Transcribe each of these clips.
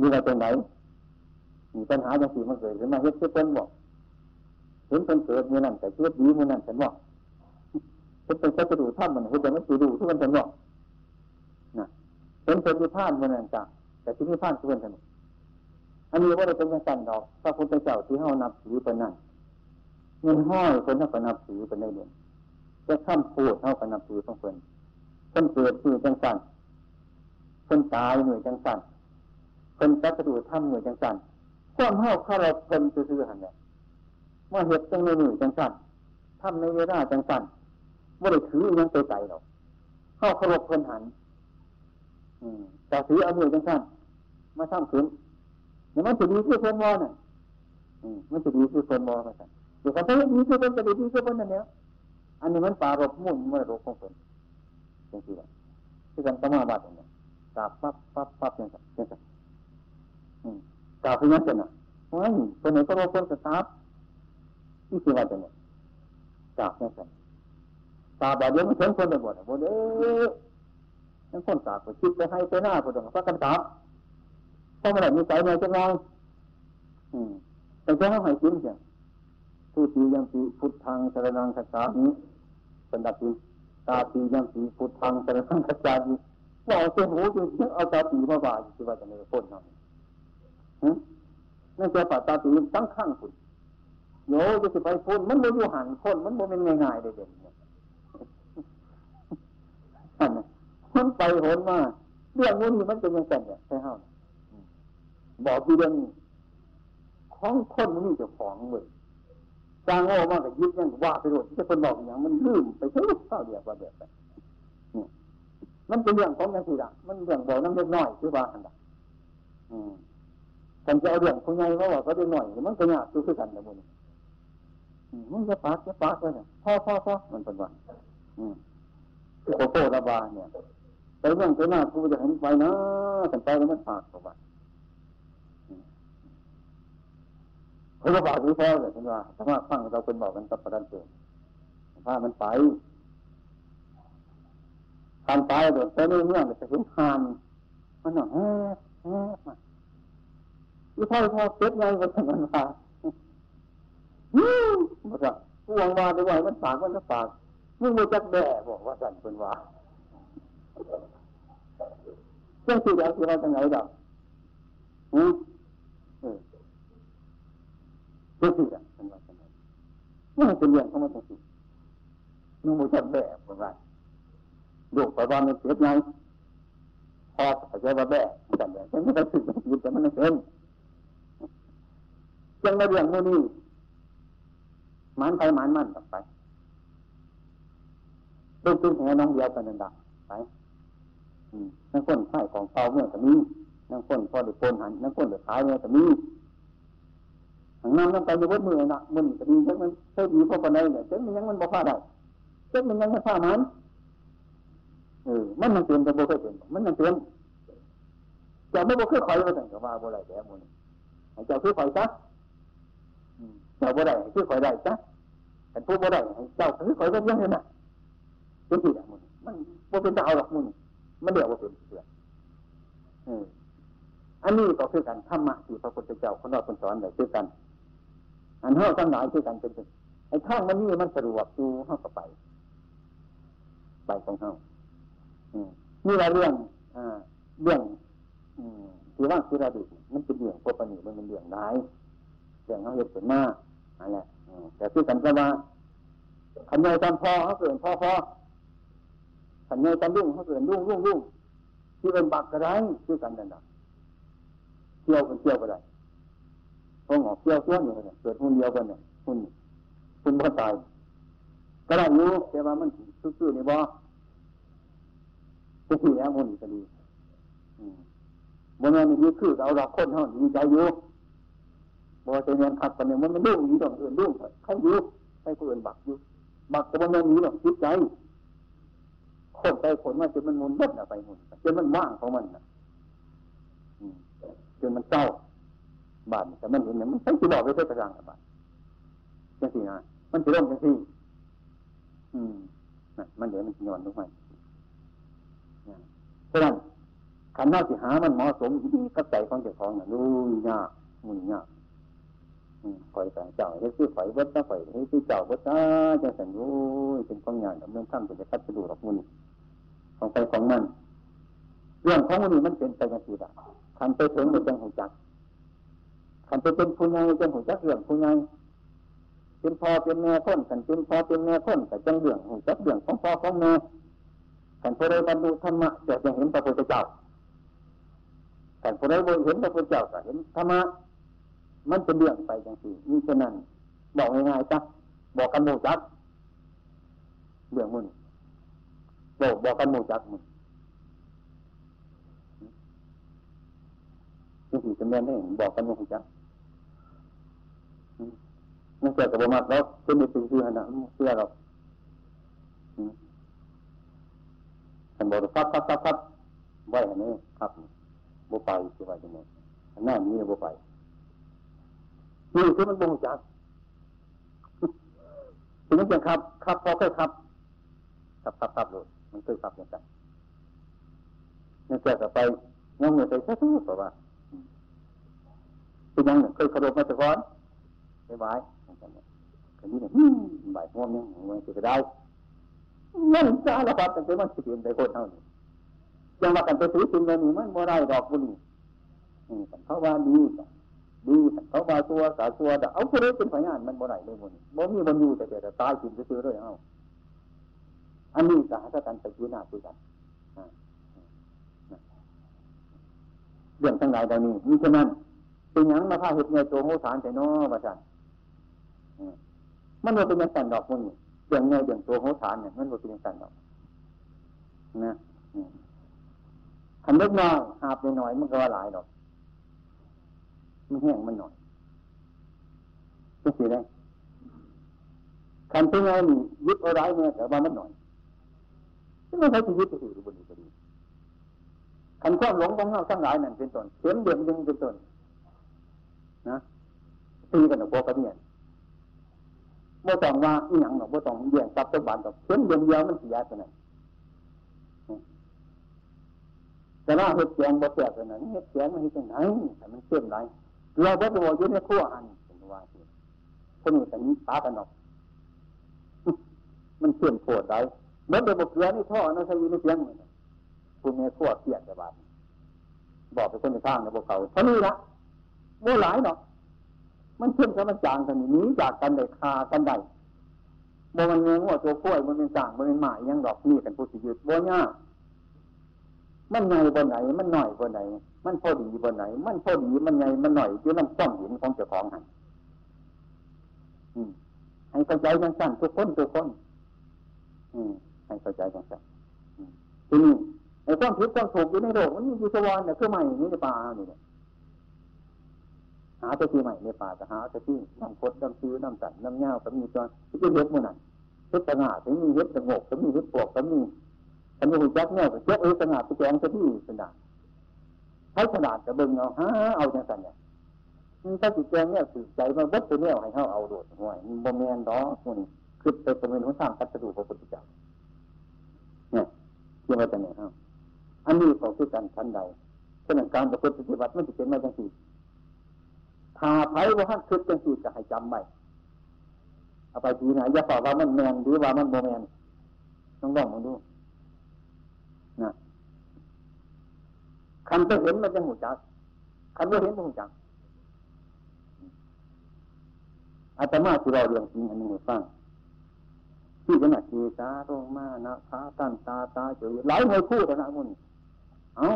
มีอะไรตรงไหนมีปัญหาอย่างสี่มันเกิดขึ้นมาเฮ็ดเพื่อเป็นบอกเห็นเป็นเกิดมือนั่นแต่เชื่อดีมือนั่นฉันบอกเห็นเป็นกระดูกท่านมันเห็นแต่มันกระดูกทุกคนฉันบอกนะเห็นเป็นมีพานมือนั่นจ้ะแต่ที่มีพานทุกคนฉันอันนี้ว่าเราเป็นยังไงดอกพระพุทธเจ้าที่เฮานับถือเป็นนั่นเงินห้อยคนนับนับถือเป็นได้เด่นจะข้ามพูดเท่ากับนับถือของเพิ่นคนเกิดคือจังสันคนตายหน่วยจังสัน คนจักระดูถ้ำหน่วยจังสันความเท่าข้าเราเพิ่นซื่อๆหันเนี่ยว่าเหตุจังในหน่วยจังสันทำในเวลาจังสันว่าได้ถือยังไปใจหรอกเข้าเคารพเพิ่นหันอืมแต่ถือเอาหน่วยจังสันมาทำขึ้นเนี่ยมันจะดีคือคนวอน่ะอืมมันจะดีคือคนวอมาสั่นเดี๋ยวเขาจะดีคือคนจะดีคือคนนั่นเนี่ยอันนี้มันปารบมุ่นเมื่อรบของคนจริงๆที่กันสมาบัติเนี่ยกาบปั๊บปั๊บปั๊บอย่างนั้นอย่างนั้น กล่าบพยัญชนะเพราะงั้นคนไหนก็รบคนสตาร์ที่สิว่าจะเนี่ยกาบอย่างนั้นกาบแบบเดียวมันเชิญคนไปหมดหมดเอ๊ะนั่นคนกาบก็คิดไปให้ไปหน้าคนต่างก็กันกาบเพราะมันมีใจในจังเลยอืมแต่แค่เขาให้กินเสียงผู้ที่ยังปีพุทธังสรนังคัจฉามิเป็นดับปีตาปียังปีพุทธังสรนังคัจฉามิว่าเอาเส้นหูจริงเอาตาปีมาบ่ายที่ว่าจะไม่พ้นเนาะ นั่นจะปัตตาปีตั้งข้างคุณโยจะสิไปพ้นมันโมอยู่หันพ้นมันโมเป็นง่ายๆเด่นๆเนี่ยมันไปโหนมาเรื่องนี้มันเป็นยังไงเนี่ยใช่ห้าบอกที่เรื่องของคนมันมีเจ้าของเว้ยจางโง่มากกับยึดยังว่าไปโดดที่คนบอกอย่างมันลืมไปท่าเท่าเดียวกว่าเดียวไปมันเป็นเรื่องของยังสี่ละมันเรื่องบอกน้ำเล็กน้อยคือว่าอันละอืม ฉันจะเอาเรื่องคนใหญ่เพราะว่าเขาเล็กน้อย มันก็ยากคือกันนะมึงมันจะปากจะปากเลยเนี่ยพ่อพ่อพ่อมันเป็นวันอืมโคโคระบาเนี่ยไปเรื่องไปหน้ากูจะเห็นไปนะฉันไปแล้วมันปากตัวบ้าเขาก็บอกที่พ่อเลยคุณว่าถ้าว่าฟังเราเป็นบอกกันกับประดันเตือนว่ามันไปทานตายโดดไปเรื่องจะเห็นทานมันหน่อยแฮ่แฮ่มา ที่พ่อพ่อเจ็บไงก็ทำมันว่าฮึมาจากกูวงมาด้วยมันปากมันก็ปากมึงมาจักแด่บอกว่าสั่นเป็นว่าเรื่องที่แล้วที่เราจะไหนดอกอืมเรื่องที่ละเป็นว่าจะไหนนี่เป็นเรื่องของมันจริงมึงมาจักแด่บอกว่าลูไปว่ามันเจ็บไงพอเข้าใจว่าแบ่แต่นแบ่ฉันไม่ได้สึกไม่ยึดแต่มันเป็น ยังไม่เรื่องโน่นนี่มันไปมันมันต่อไปลูกตึ้งแหน้องเดียวกันนั่นดักไปนั่งคนไข่ของเปาเมื่อแต่มีนั่งคนพอเดือดโกนหันนั่งคนเดือดขายเมื่อแต่มีทางน้ำนั่งไปอยู่บนมือนะมันจะดีจังมันเท่ดีพอคนใดเนี่ยเจ้ามันยังมันบอกว่าได้เจ้ามันยังไม่ฟ้ามันเออมันมันเปลี่ยนแต่บ่เคยเปลี่ยนมันมันเปลี่ยนจะไม่บ่เคยคอยมาตั้งแต่ว่าบ่ได้แต่บุญให้เจ้าคือคอยซะ เจ้าบ่ได้คือคอยได้ซะแต่ผู้บ่ได้เจ้าคือคอยก็ยังเห็นน่ะเป็นที่ละมุนมันบ่เป็นดาวหรอกมุนมันเดียวบ่เป็นเสืออออันนี้ก็คือการธรรมะที่พระพุทธเจ้าคนเราคนสอนได้คือกัน อันเฮาทั้งหลายคือกันเป็นไอ้ทางมันนี่มันสะดวกอยู่เฮาก็ไปไปของเฮานี่เราเรื่องเรื่องที่ว่างที่เราดูมันเป็นเรื่องพวกปนิมันเป็นเรื่องร้าย รื่องเขาเหตุผลมากอะไรแต่ที่สันก็ว่าขันใหญ่ตอนพอเขาเกิดพอพอขันใหญ่ตอนรุ่งเขาเกิดรุ่งรุ่งรุ่งที่เป็นบักกระไรที่กันนั่นนะเที่ยวกันเที่ยวกันไรพอหงอกเที่ยวเที่ยวอยู่กันเกิดหุ่นเดียวกันเนี่ยหุ่นหุ่นบ่ตายก็ได้อยู่แต่ว่ามันซื่อๆในบ่จะที่แล้วมันก็ดีบนนั้นมีคือเราเราคนเท่าดีใจอยู่ บ่จะเรียนขัดกันเนี่ยมันมันรุ่งอยู่ตรงอื่นรุ่งเขาอยู่ให้คนอื่นบักอยู่บักแต่บนนั้นมีหรอกจิตใจคนไปคนมาจนมันมุนบดอะไปมุนจนมันว่างของมันนะจนมันเศร้าบาดแต่มันเห็นเนี่ยมันใช้จีบอกไปเพื่อกระรังกับบาดจังสี่นะมันจะร่มจังสี่อืมมันเดี๋ยวมันย้อนลงมาฉะนั้นขันน้าสิหามันเหมาะสมดีกับใจของเจ้าของน่ะนู่นยากมุ่นยาก คอยแต่เจ้าเฮ้ยคือข่อยวัดนะข่อยเฮ้ยคือเจ้าวัดนะจะสันโอ้ยเป็นของยากดำเนินทำเป็นคัดจะดูหรอกมุ่นของไปของมัน เรื่องของมันนี่มันเป็นไปอย่างที่ละขันไปถึงมันจังหูจักขันไปเป็นผู้ใหญ่จังหูจักเรื่องผู้ใหญ่เป็นพ่อเป็นแม่คนขันเป็นพ่อเป็นแม่คนแต่จังเรื่องหูจักเรื่องของพ่อของแม่ขันพอได้บรรลุธรรมะจะจะเห็นพระพุทธเจ้าขันพอได้เห็นพระพุทธเจ้าก็เห็นธรรมะ มันเป็นเรื่องไปจังสี่นี่ฉะนั้นบอกง่ายๆจ้ะบอกกันหมู่จักเรื่องมึงบอกบอกกันหมู่จักมึงนี่คือจะแม่นให้บอกกันหมู่จักมันเกิดกับบ่มากแล้วเป็นในสิ่งที่ขนาดเชื่อเราฉันบอกฟับฟับฟับฟับไว้อันนี้ครับบ่ไปคือว่าจังไงหน้านี้บ่ไป นี่คือมันบ่งจักถึงจะครับ ครับพอเคยครับครับครับครับเลยมันเคยครับอย่างนั้นนี่เกิดกับไปยังไม่เคยใช้ทุกข์ว่าเป็นยังเคยขรบมาแต่ก่อนไปไหว้กันนี้เนี่ยบ่ายหัวมันมันจะได้เงินสารพัดตั้งแต่มันสิเปลี่ยนไปคนเท่านี้ยังว่ากันไปซื้อสิ่งเหล่านี้มันบ่ได้ดอกบุญนี่เขาว่าดี ดีเขาว่าตัวสาตัวแต่เอาคนนี้เป็นพยานมันบ่ได้เลยบุญบ่มีบุญอยู่แต่แต่ตายกินซื้อเลยเอาอันนี้สาธกันไปยืนหน้าคุยกันเรื่องทั้งหลายเหล่านี้มีฉะนั้นเป็นยังมาพาเหตุในตัวโมฐานแต่นอว่าจันมันว่าเป็นยังสันดอกมันอย่างไงอย่างตัวโหฐานเนี่ยมันว่าเป็นยังสันดอกนะคันเล็กน้อยหาบหน่อยมันก็ว่าหลายดอก มันแห้งมันหน่อยก็สิได้คันเป็นไงนี่ยึดเอาไรเนี่ยแต่ว่ามันหน่อยที่ไมันใช้ชีวิตจะถือบนนี้ก็ดีคันความหลงของเราทั้งหลายนั่นเป็นต้นเข็มเดือดยังเป็นต้นนะตีกันหนอกกันเนี่ยบ่ต้องว่าอีหยังหรอกบ่ต้องเบี่ยงจับตัวบานดอกเข็มเดียวเดียวมันเสียตัวนั้นแต่ว่าเห็ดแกงบ่แตกตัวนั้นเห็ดแกงมันเห็ดจังไหนแต่มันเข้มไร เราบ่ไปบอกอยู่ในขั้วอันเป็นว่าสิคนนี้แต่นี้ปากันดอกมันเข้มโผดไรเมื่อเดี๋ยวบอกเกลือนี่ท่อนั่นใช้ยู่ในเสียงคุณเมียขั้วเกลียดแต่บาดบอกไปคนในข้างในพวกเขาเท่านี้ละโม่หลายเนาะมันเข้มกับมันจางกันนี้จากกันได้คากันได้บ่มันเงี้ยว่าตัวกล้วยมันเป็นจางมันเป็นหมายยังดอกนี่กันผู้สิยุดบ่ยาก มันใหญ่บนไหน มันหน่อยบนไหน มันพอดีบนไหน มันพอดีมันใหญ่มันหน่อยอยู่น้ำต้องเห็นของเจ้าของหันให้เข้าใจกันสั้นทุกคนทุกคนให้เข้าใจกันสั้นทีนี้ไอ้ความผิดความถูกอยู่ในโลกมันมีอยู่สวรรค์เนี่ยคือใหม่นี่ในป่าเนี่ยหาต่ที่ใหม่ในป่าจะหาต่ที่น้ำคดน้ำซื้อน้ำสันน้ำเงาก็มีจอนที่เป็นเห็ดมันนั่นเห็ดตะงาถึงมีเห็ดตะงกถึงมีเห็ดปวกถึง มีอันนี้หุ่นจักเนี่ยเจ้าเอ้ตะงาไปแกงจะที่สนานใช้ขนาดจะเบิ่งเอาฮะเอาจังสันเนี่ยถ้าจิตแกงเนี่ยสื่อใจมันวัดตัวเนี่ยให้เขาเอาโดดห่วยมันบ่แมนดอกมันคือไปประเมินหัวสร้างพัสดุพระพุทธเจ้าเนี่ยเกี่ยวกับจังเนี่ยครับอันนี้ของคือการชั้นใดฉะนั้นการประพฤติปฏิบัติมันจะเป็นมาจังสี่ถ้าไผ่ว่าท่านคิดจังสี่จะให้จำไว้เอาไปทีไหนอย่าบอกว่ามันแมนหรือว่ามันโมแมนต้องลองมาดู นะคันไปเห็นมันจะหูจักคันไม่เห็นมันหูจักอาตมาที่เราเรียนจริงอันนี้ให้ฟังที่ขนาดทีตาโรมานะขาตันตาตาเฉยหลายมวยคู่แต่นะมุนเอ้า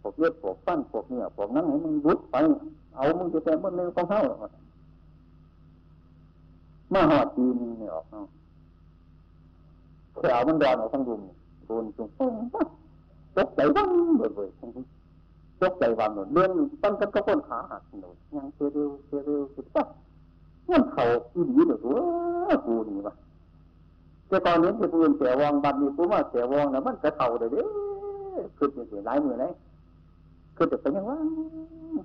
พวกเลือดพวกฟันพวกเนื้อพวกนั้นให้มันรุดไป เอามึงจะแต่มันเร็วของเขาหรอมาหอดปีนนี่ออกเนาะแขวมันดอนออกทั้งรุม โดนจงปงตกใจวังเบื่อเบื่อตกใจวังหนุนเรื่องตั้งกันก็คนขาหักหนุนยังเสียเร็วเสียเร็วสุดปั๊บมันเข่าอีหลีเลยว่ากูนี่วะแต่ตอนนี้ที่ปืนเสียวองบัดนี้กูว่าเสียวองนะมันกระเข่าเลยเด้คือเสียหลายมือเลยคือจะเป็นยังว่า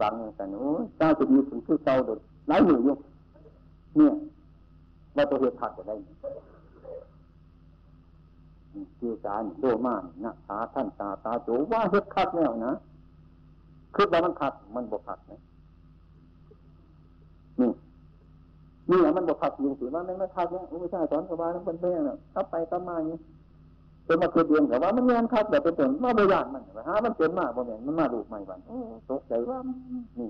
บางแต่หนูเจ้าจะดีถึงคือเจ้าโดดหลายมืออยู่เนี่ยว่าตัวเหตุผัดจะได้ กีสารโดมานะตาท่านตาตาโจว่าเฮ็ดคัดแล้วนะคือว่ามันคัดมันบกคัดนะนี่นี่แหละมันบกคัดอยู่สิว่ามันไม่คัดเนี่ยไม่ใช่สอนสบายมันเป็นเพื่อนทับไปทับมาอย่างนี้เป็นมาคือเดือนแต่ว่ามันงานคัดแบบเป็นเป็นมาบริยานมันหามันเป็นมากบ่เนี่ยมันมาดูใหม่บันตกใจว่านี่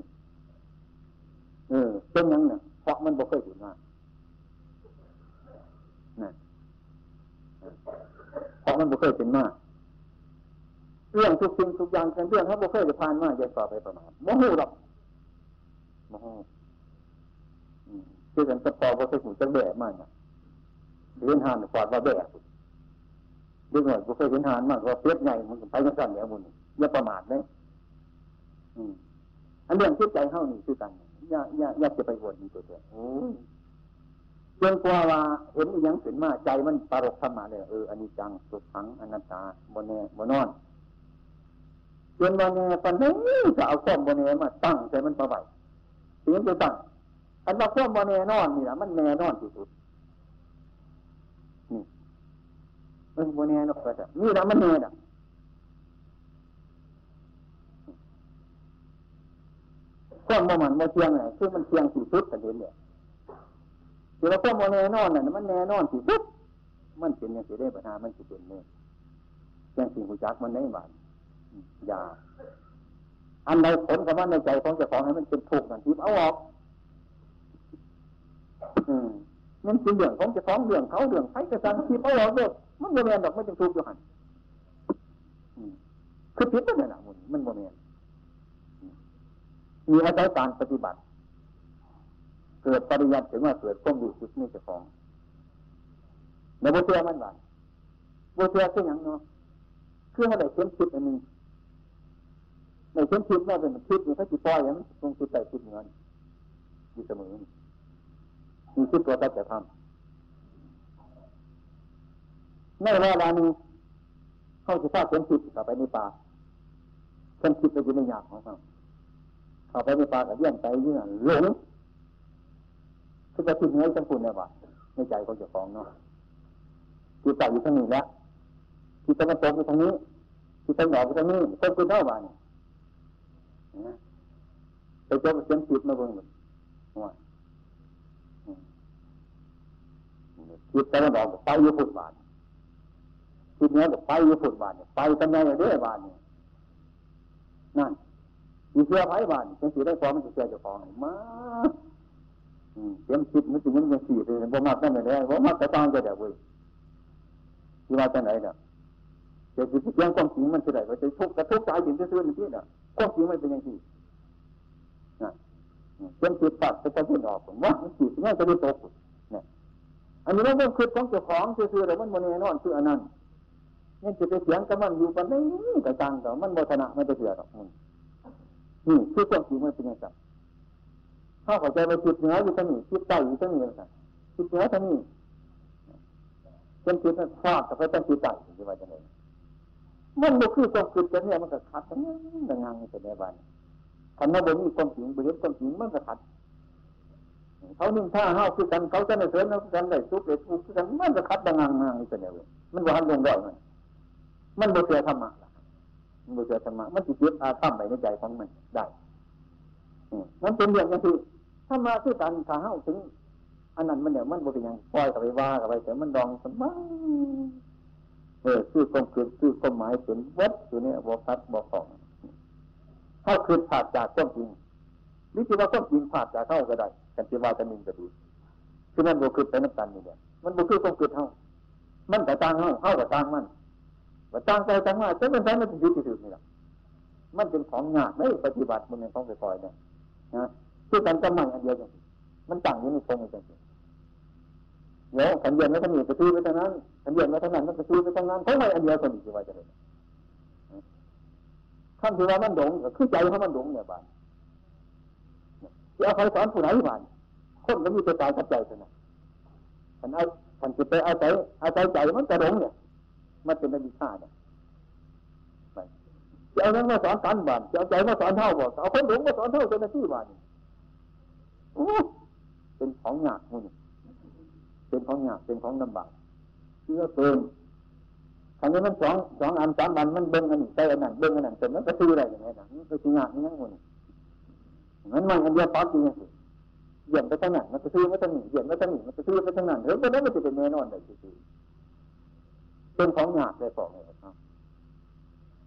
เออเป็นยังเนี่ยเพราะมันบ่เคยถึงมานะ เพราะมันบ่เคยเป็นมากเรื่องทุกสิ่งทุกอย่างเป็นเรื่องเขาบ่เคยจะผ่านมาจะต่อไปประมาณโมโหหรอกโมโหคือกันตะปอบ่เคยหูจักแบะมากนะเรียนหานกวาดว่าแบะเรื่องหน่อยบ่เคยเห็นหานมากว่าเปียกใหญ่มันไปยังสั่นแล้วมุนอย่าประมาทเลยอันเรื่องคิดใจเข้านี่คือกันอย่าอย่าอย่าจะไปหวนนี่ตัวเดียวโอ้ จนกว่าว่าเห็นอย่างขึ้นมาใจมันปรกธรรมาเลยเอออันนี้จังสุดทังอนัตตาบนเนบนนอนจนบนเนปันนี้จะเอาข้อมบนเน่มาตั้งใจมันประไว้ถึงจะตั้งอันว่าข้อมบนเน่นอนนี่แหละมันแน่นอนที่สุดนี่มันบนเนนอกจากนี่แหละมันแน่น่ะข้อมบ่มันบ่เทียงไงคือมันเทียงที่สุดกันเด่นเนี่ย ที่เราความแน่นอนน่ะมันแน่นอนที่สุดมันเป็นอย่างที่ได้ปัญหามันจะเป็นเนี่ยอย่างสิ่งหูจักมันในบ้านอย่าอันใดผลกับว่าในใจของเจ้าของให้มันเป็นทุกข์นั่นทิพเอาออก อืมมันเป็นเรื่องของเจ้าของเรื่องเขาเรื่องใครกระสังทิพเอาออกเด้อมันโมเมนดอกมันจะทุกข์อยู่หันคือผิดนั่นแหละมันมันโมเมนมีอาศัยการปฏิบัติ เกิดปริยัติถึงว่าเกิดความรู้สึกนี่จะฟ้องในโบเทียมันว่าโบเทียคืออย่างเนาะคือเขาได้เข็มคิดอันนึงในเข็มคิดว่าเป็นคิดนี่เขาจิตปล่อยอย่างมันตรงคิดใส่คิดเงินอยู่เสมอมีคิดตัวแต่ทำในเวลานี้เขาจะฟาดเข็มคิดเข้าไปในป่าเข็มคิดไปอยู่ในยามของเขาเข้าไปในป่ากับเยี่ยนไปเยื่อหลง คือจะคิดเนื้อจังคุณเนี่ยว่าในใจของเจ้องเนาะจิตใจอยู่ทางนี้แล้วจิตตะวันตกอยู่ทางนี้จิตตะวันออกอยู่ทางนี้คนคุณเท่าบ้านไปเจอเสียงจิตมาเบิ่งเลยว่าจิตตะวันออกไปอยู่ฟุตบาทจิตเนื้อก็ไปอยู่ฟุตบาทไปกันไงเด้อบานเนี่ยนั่นมีเชื่อไผ่บานเป็นสีได้ความมันจะเชื่อจ้าของมา เสียงคิดมันจะยังยังสี่เลยบ่มากนั่นเลยบ่มากแต่ต้องจะเดี๋ยวเว้ยที่ว่าจะไหนเนี่ยเดี๋ยวคิดเสียงความจริงมันจะไหนว่าจะทุกข์กระทุกข์ใจถึงจะซื้อมันที่เนี่ยความจริงไม่เป็นอย่างที่นะเสียงคิดปัดจะจะขึ้นออกผมว่ามันคิดเนี่ยจะได้ตกเนี่ยอันนี้มันเป็นคิดของเจ้าของซื้อๆแต่มันโมเนนอนคืออันนั้นนี่จะไปเสียงกับมันอยู่ปันนี้กระจังแต่มันโมชนะม่ได้เสียหรอกมึงนี่คือความจริงมันเป็นอย่างไร เข้าเข้าใจไปจิตเหนืออยู่ที่นี่จิตใต้อยู่ที่นี่นะครับจิตเหนือที่นี่เป็นจิตนั้นฟาดกับไปตั้งจิตใต้ที่ว่าจะไหนมันบ่คือความคิดกันเนี่ยมันก็ขัดทั้งนั้นทั้งงานในในบ้านคันว่าบ่มีความจริงบ่เห็นความจริงมันก็ขัดเขานึ่งท่าห้าวคือกันเขาจะในเสริมกันได้สุขได้ทุกคือกันมันก็ขัดดังงานงานในในมันว่าลงได้มันมันบ่เสียธรรมะมันบ่เสียธรรมะมันจิตยึดอาธรรมไปในใจของมันได้มันเป็นเรื่องอย่างที่ ถ้ามาคือการขาเข้าถึงอันนั้นมันเนี่ยมันบริยังปล่อยกับไปว่ากับไปแต่มันดองสมังเออคือความคิดคือความหมายเป็นวัดอยู่เนี่ยบอกคัดบอกของเข้าคืนผ่าจากความจริงวิธีว่าความจริงผ่าจากเข้าก็ได้กันที่ว่ากันนึงก็ดีคือมันบวคือไปนับกันนี่เนี่ยมันบวคือความคิดเข้ามันแต่ต่างเข้าเข้ากับต่างมันว่าต่างใจต่างมาจะเป็นใจมันจะยึดที่ถือนี่แหละมันเป็นของงานไม่ปฏิบัติมันเป็นของปล่อยเนี่ยนะ คือกันจะมันอันเดียวกันมันต่างอยู่ในทรงกันเดี๋ยวขันเย็นแล้วขันหนีไปซื้อไปทางนั้นขันเย็นแล้วทางนั้นมันไปซื้อไปทางนั้นเขาไม่อันเดียวกันอีกว่าจะเลยขั้นที่ว่ามันหลงคือใจเขามันหลงเนี่ยบ้านจะเอาใครสอนผู้ไหนบ้านคนก็มีตัวตายกับใจเท่านั้นขันเอาขันจิตไปเอาใจเอาใจใจมันจะหลงเนี่ย มันเป็นอวิชชาเนี่ยจะเอานั้นมาสอนกันบ้านจะเอาใจมาสอนเท่าบ่เอาคนหลงมาสอนเท่าเจ้าหน้าที่บ้านเเป็นของหยาบมุนเป็นของหยาบเป็นของลำบากเชื่อเกินอันนี้มันสองสองอันสามอันมันเบิ้งอันนี้ใส่อันนั้นเบิ้งอันนั้นจนมันก็ซื้ออะไรอย่างเงี้ยนะมันก็ซื้องานนี่นั่งมันมันมันอันเดียวปั๊บจริงสิเหยียบไปทางนั้นมันจะซื้อไปทางนี้เหยียบไปทางนี้มันจะซื้อไปทางนั้นเฮ้ยเพราะนั้นมันจะเป็นแน่นอนเลยสิงเป็นของหยาบเลยบอกเลยครับ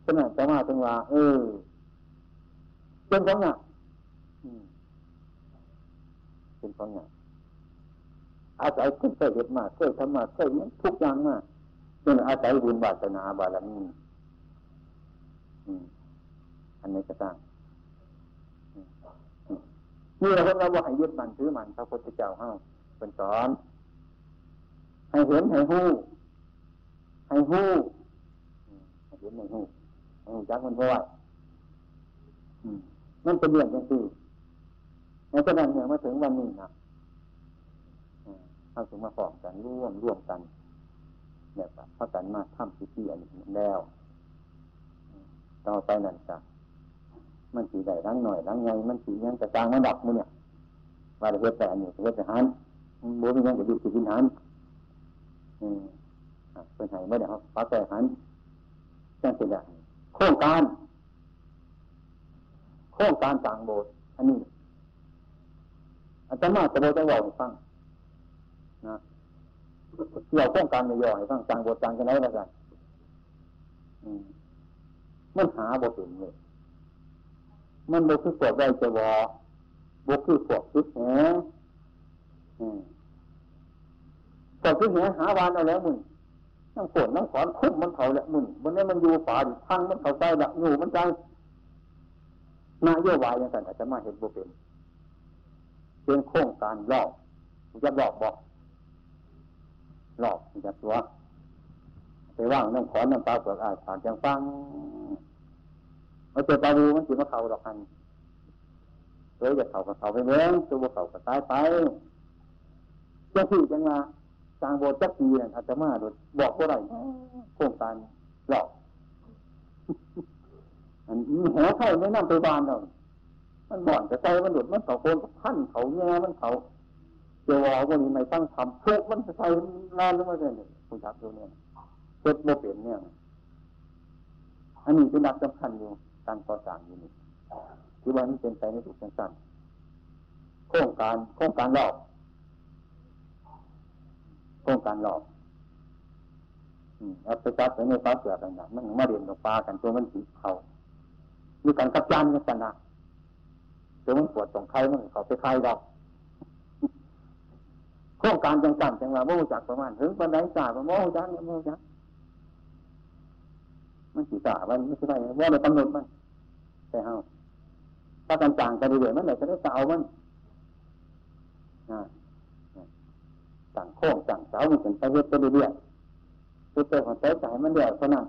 ขนาดจะมาจังว่าเออเป็นของหยาบ เป็นของหยาบอาศัยเคยเห็นมาเคยทำมาเคยนี้ทุกอย่างมาเป็นอาศัยบุญบาสนาบารมีอันนี้ก็ตั้งนี่เราเราว่าให้ยึดมันถือมันพระพุทธเจ้าเฮาเป็นสอน ให้เห็นให้หู้ให้หู้ให้เห็นให้หู้ให้หู้จักมันเพราะว่ามันเป็นเรื่องจังซี่ ในขณะเนี่ยมาถึงวันนี้นะเราถึงมาฟองกันร่วมร่วมกันเนี่ยครับพระกันมาทำพิธีอันนี้แล้วต่อไปนั่นจ้ะมันสีได้รังหน่อยรังไงมันสียังกระจางมันดับมือเนี่ยว่าเฮ็ดแต่อันนี้เฮ็ดแต่หันบัวมียังกระดูสินหันอืมเป็นไงไม่ได้ครับฟ้าแต่หันจังสิได้โครงการ โครงการต่างโบสถ์อันนี้ อาจารย์มาจะโบสถ์จะบอกให้ฟังนะเกี่ยวข้องการในย่อให้ฟังจังบทจังกันไหนล้วกันมันหาบทถึงเลยมันบทคือปวดได้จะวอบทคือปวดคิดแหงปวดคิดแหงหาวานเอาแล้วมึงน้ำฝนน้ำขอนคุ้มมันเผาแล้วมึงมันนี้มันอยู่ฝาอยู่พังมันเผาใจละอยู่มันใจนาโยบายอย่างนั้นอาจจะมาเห็นบุเป็น เป็นโครงการลอกจะบอกบอกหลอกจากตัวไปว่างน้ำขอนน้ำตาเปลือกอาผ่านจังฟังมาเจอตาดูมันจีมาเขาดอกกันเฮ้ยจะเขากับเขาไปเมืองตัวเขากับตายไปจ้าที่จังมาสร้างโบสถ์จักปีอาจจะมาดูบอกว่าไรโครงการหลอกอันนี้หัวไข่ไม่นั่งไปบานเรา มันบ่อนจะใจมันหลุดมันเขาโคนพันเขาแง่มันเขาเจ้าวอวันนี้ไม่ตั้งทำทุกมันจะใส่นานหรือไม่เนี่ยคุณชักดูเนี่ยเกิดโมเป็นเนี่ยอันนี้เป็นนักสำคัญอยู่การก่อสร้างอยู่นี่ที่ว่านี่เป็นไปในทุกสั้นโครงการโครงการหลอกโครงการหลอกเอาไปจับในฟ้าเสือกันนะมันมาเรียนกับปลากันตัวมันสีเขามีการขับยันกันนะ ตัวมันปวดตรงไข่มันเขาไปไข่ดอกโครงการจังจังจังว่าโมจักประมาณถึงปันไดจ่าประโมจักโมจักมันสีจ่าวันไม่ใช่ไหมว่าเรากำหนดมันแต่เฮาถ้ากันจางกันเรื่อยมันไหนจะได้สาวมันต่างโค้งต่างสาวมันเป็นไปเรื่อยไปเรื่อยตัวเตของใจใจมันเดียวเท่านั้น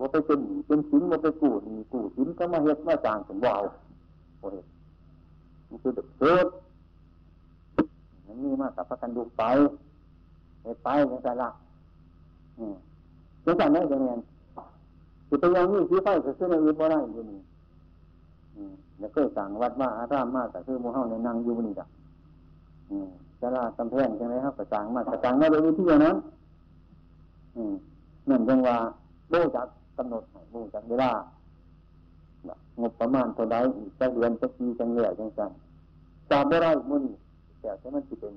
ว่าไปเป็นหนีเป็นสินว่าไปกู้หนีกู้สินก็มาเฮ็ดมาจางถึงว่า วโอ้ยมันคือเด็กเกิดมันมีมากกับพระกันดูไปไปไปยังไงล่ะอืมยังไงไม่จะเงียนจิตยังมีที่ไฟก็คือในอื่นบ่ได้อยู่นี่อืมแล้วก็สั่งวัดมาอารามมากแต่คือมูเฮาในนั่งอยู่นี่จ้ะอืมจะลากำแพงใช่ไหมครับกระจังมากกระจังมาโดยวิธีนั้นอืมนั่นจังว่าโบจักกำหนดโบจักเวลา งบประมาณเท่าใดอีกจะเดือนจะปีจังเหนื่อยจังจังจำไม่ได้มุ่นแต่ที่มันจะเป็น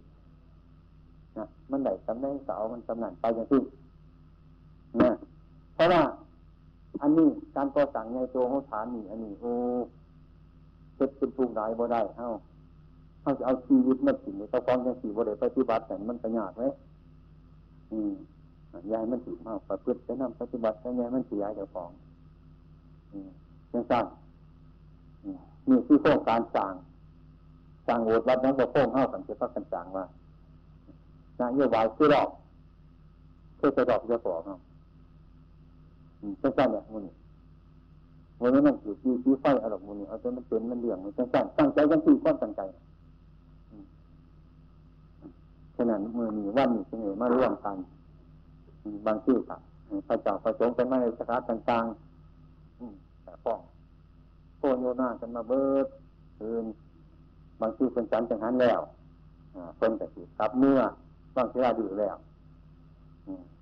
นะมันไหนตำแหน่งสาวมันตำแหน่งไปอย่างที่นะเพราะว่า อันนี้การก่อสร้างในตัวของฐานนี่อันนี้โอ้เป็นเป็นภูมิหลายบ่ได้เอ้าเขาจะเอาชีวิตมาถึงในตะฟองยังสี่บ่ได้ปฏิบัติแต่มันประหยัดไหมอืมยายมันถือมากประพฤติไปนำปฏิบัติแต่ยายมันเสียเจ้าของ อืมยังสร้าง นี่คือโครงการสร้างสร้างโอดวัดน้องบะโค้งเข้ากันเจ้าพักกันจางว่านโยบายคือรอบเพื่อจะดอกจะบอกเนาะจังสันเนี่ยมันวันนี้มันอยู่ที่ที่ไฟอารมณ์มันเอาจมันเป็นมันเลี่ยงมันจังสันตั้งใจกันที่ความตั้งใจฉะนั้นมือมีวันนี้เสนอมาร่วมกันบางที่ครับพระเจ้าประสงค์เป็นมาในสถานต่างๆแต่ป้อง โคโยนากันมาเบิดคืนบางที่เป็นจันจังหันแล้วคนแต่สิครับเมื่อบางทีเราดูแล้ว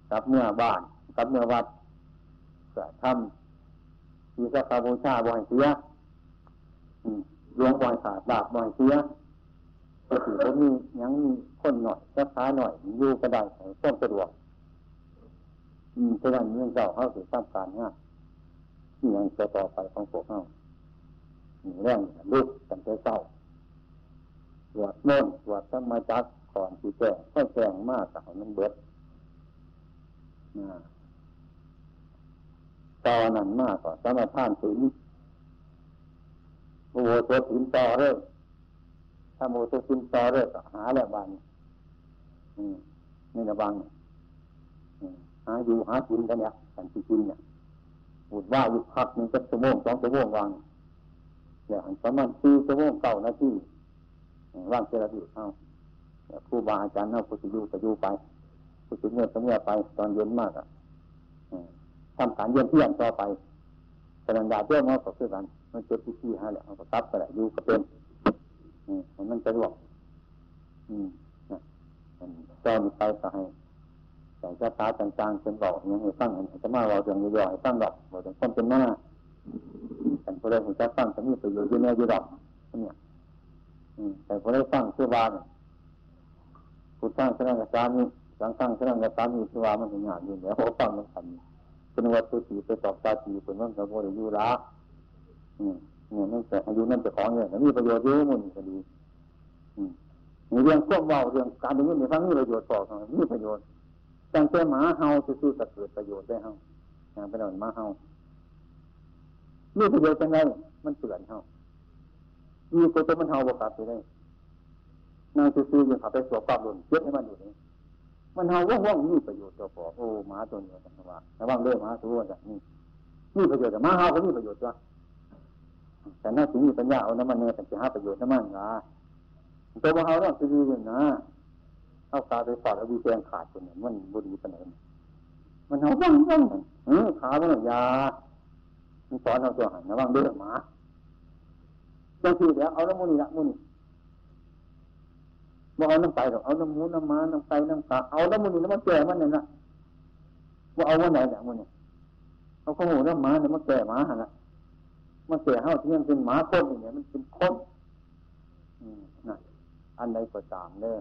ครับเมื่อบ้านกับเนื้อวัดเกิดทำมีสักการบูชาบ่อยเสียหลวงบ่อยขาดบาปบ่อยเสียก็ถือว่ามียังมีคนหน่อยสักขาหน่อยอยู่ก็ได้ต้นสะดวกอืมฉะนั้นเรื่องเจ้าเขาถือสร้างการงานที่ยังจะต่อไปของพวกเขา เรื่องลุกตั้งแต่เศร้าตรวจโน่นตรวจสมาจักก่อนที่แจ้งก็แจ้งมากแต่มันเบิดต่อนั้นมากกว่าสมาทานศีลโมโหตัวศีลต่อเรื่อถ้าโมโหตัวศีลต่อเรื่อก็หาแล้วบานนี่ระวังหาอยู่หากินกันเนี่ยกันที่กินเนี่ยบุดว่าอยู่พักหนึ่งก็ชั่วโมงสองชั่วโมงวาง อย่างประมาณสี่ชั่วโมงเก้านาทีว่างเจริญอยู่เท่าครูบาอาจารย์เอาผู้สิยูก็ยูไปผู้สิเงียบก็เงียบไป ตอนเย็นมากอะทำการเยี่ยมเยี่ยมต่อไปกำลังดาเยี่ยมเขาก็คือกัน มันเจ็บที่ที่ฮะแหละเขาก็ตับไปแหละยูก็เป็นอืมมันจะรวกอืมนะตอนไปก็ให้แต่จะตาจางๆเป็นบอกยังให้ฟังจะมาเราเรื่องย่อยๆฟังดอกบอกถึงคนเป็นหน้า แต่พอเราจะฟังจะมีประโยชน์อยู่ในยุดอกเนี่ยแต่พอได้ฟังคือว่าเนี่ยผู้สร้างสร้างกระสามีสังสร้างสร้างกระสามีคือว่ามันเป็นงานอยู่แล้วพอฟังมันทำเป็นวัตถุสีไปตอบตาสีเป็นว่ากระโมยอยู่ละเนี่ยนั่นแต่อายุนั่นจะของเนี่ยมีประโยชน์เยอะมันก็ดีมีเรื่องควบเบาเรื่องการอย่างนี้ในฟังมีประโยชน์ต่อกันมีประโยชน์แต่แต่หมาเฮาจะสู้จะเกิดประโยชน์ได้เฮาอย่างเป็นหน่อยหมาเฮา มีประโยชน์ยังไงมันเตือนเฮามีตัวตัวมันเฮาบวกกับไปได้นางซื้อๆยังขับไปสวมปรับหล่นเจ็บให้มันอยู่นี่มันเฮาว่องๆมีประโยชน์ตัวพอโอ้หมาตัวนี้กันว่าระวังเรื่องหมาตัวนี้นี่มีประโยชน์แต่มาเฮาก็มีประโยชน์จ้ะแต่น่าสิมีปัญญาเอาน้ำมันเนี่ยแต่จะหาประโยชน์น้ำมันนะตัวมันเฮาต้องซื้ออยู่นะเข้าตาไปปอดเอาวีแจงขาดคนเนี่ยมันบุรีปนไหนมันเฮาว่องๆเออขามันยา มันสอนเราตัวหันระวังเรื่องหมาบางทีเดี๋ยวเอาน้ำมูนี่ละมูนี่บ่เอาน้ำไปหรอกเอาน้ำมูน้ำม้าน้ำไก่น้ำตาเอาน้ำมูนี่น้ำมันแก่มันเนี่ยนะว่าเอาวันไหนเนี่ยมูนี่เอาข้าวหมูน้ำม้าเนี่ยมันแก่หมาหันละมันแก่เท่าที่ยังเป็นหมาคนอย่างเนี่ยมันเป็นคนอืมนั่นอันใดก็ตามเลย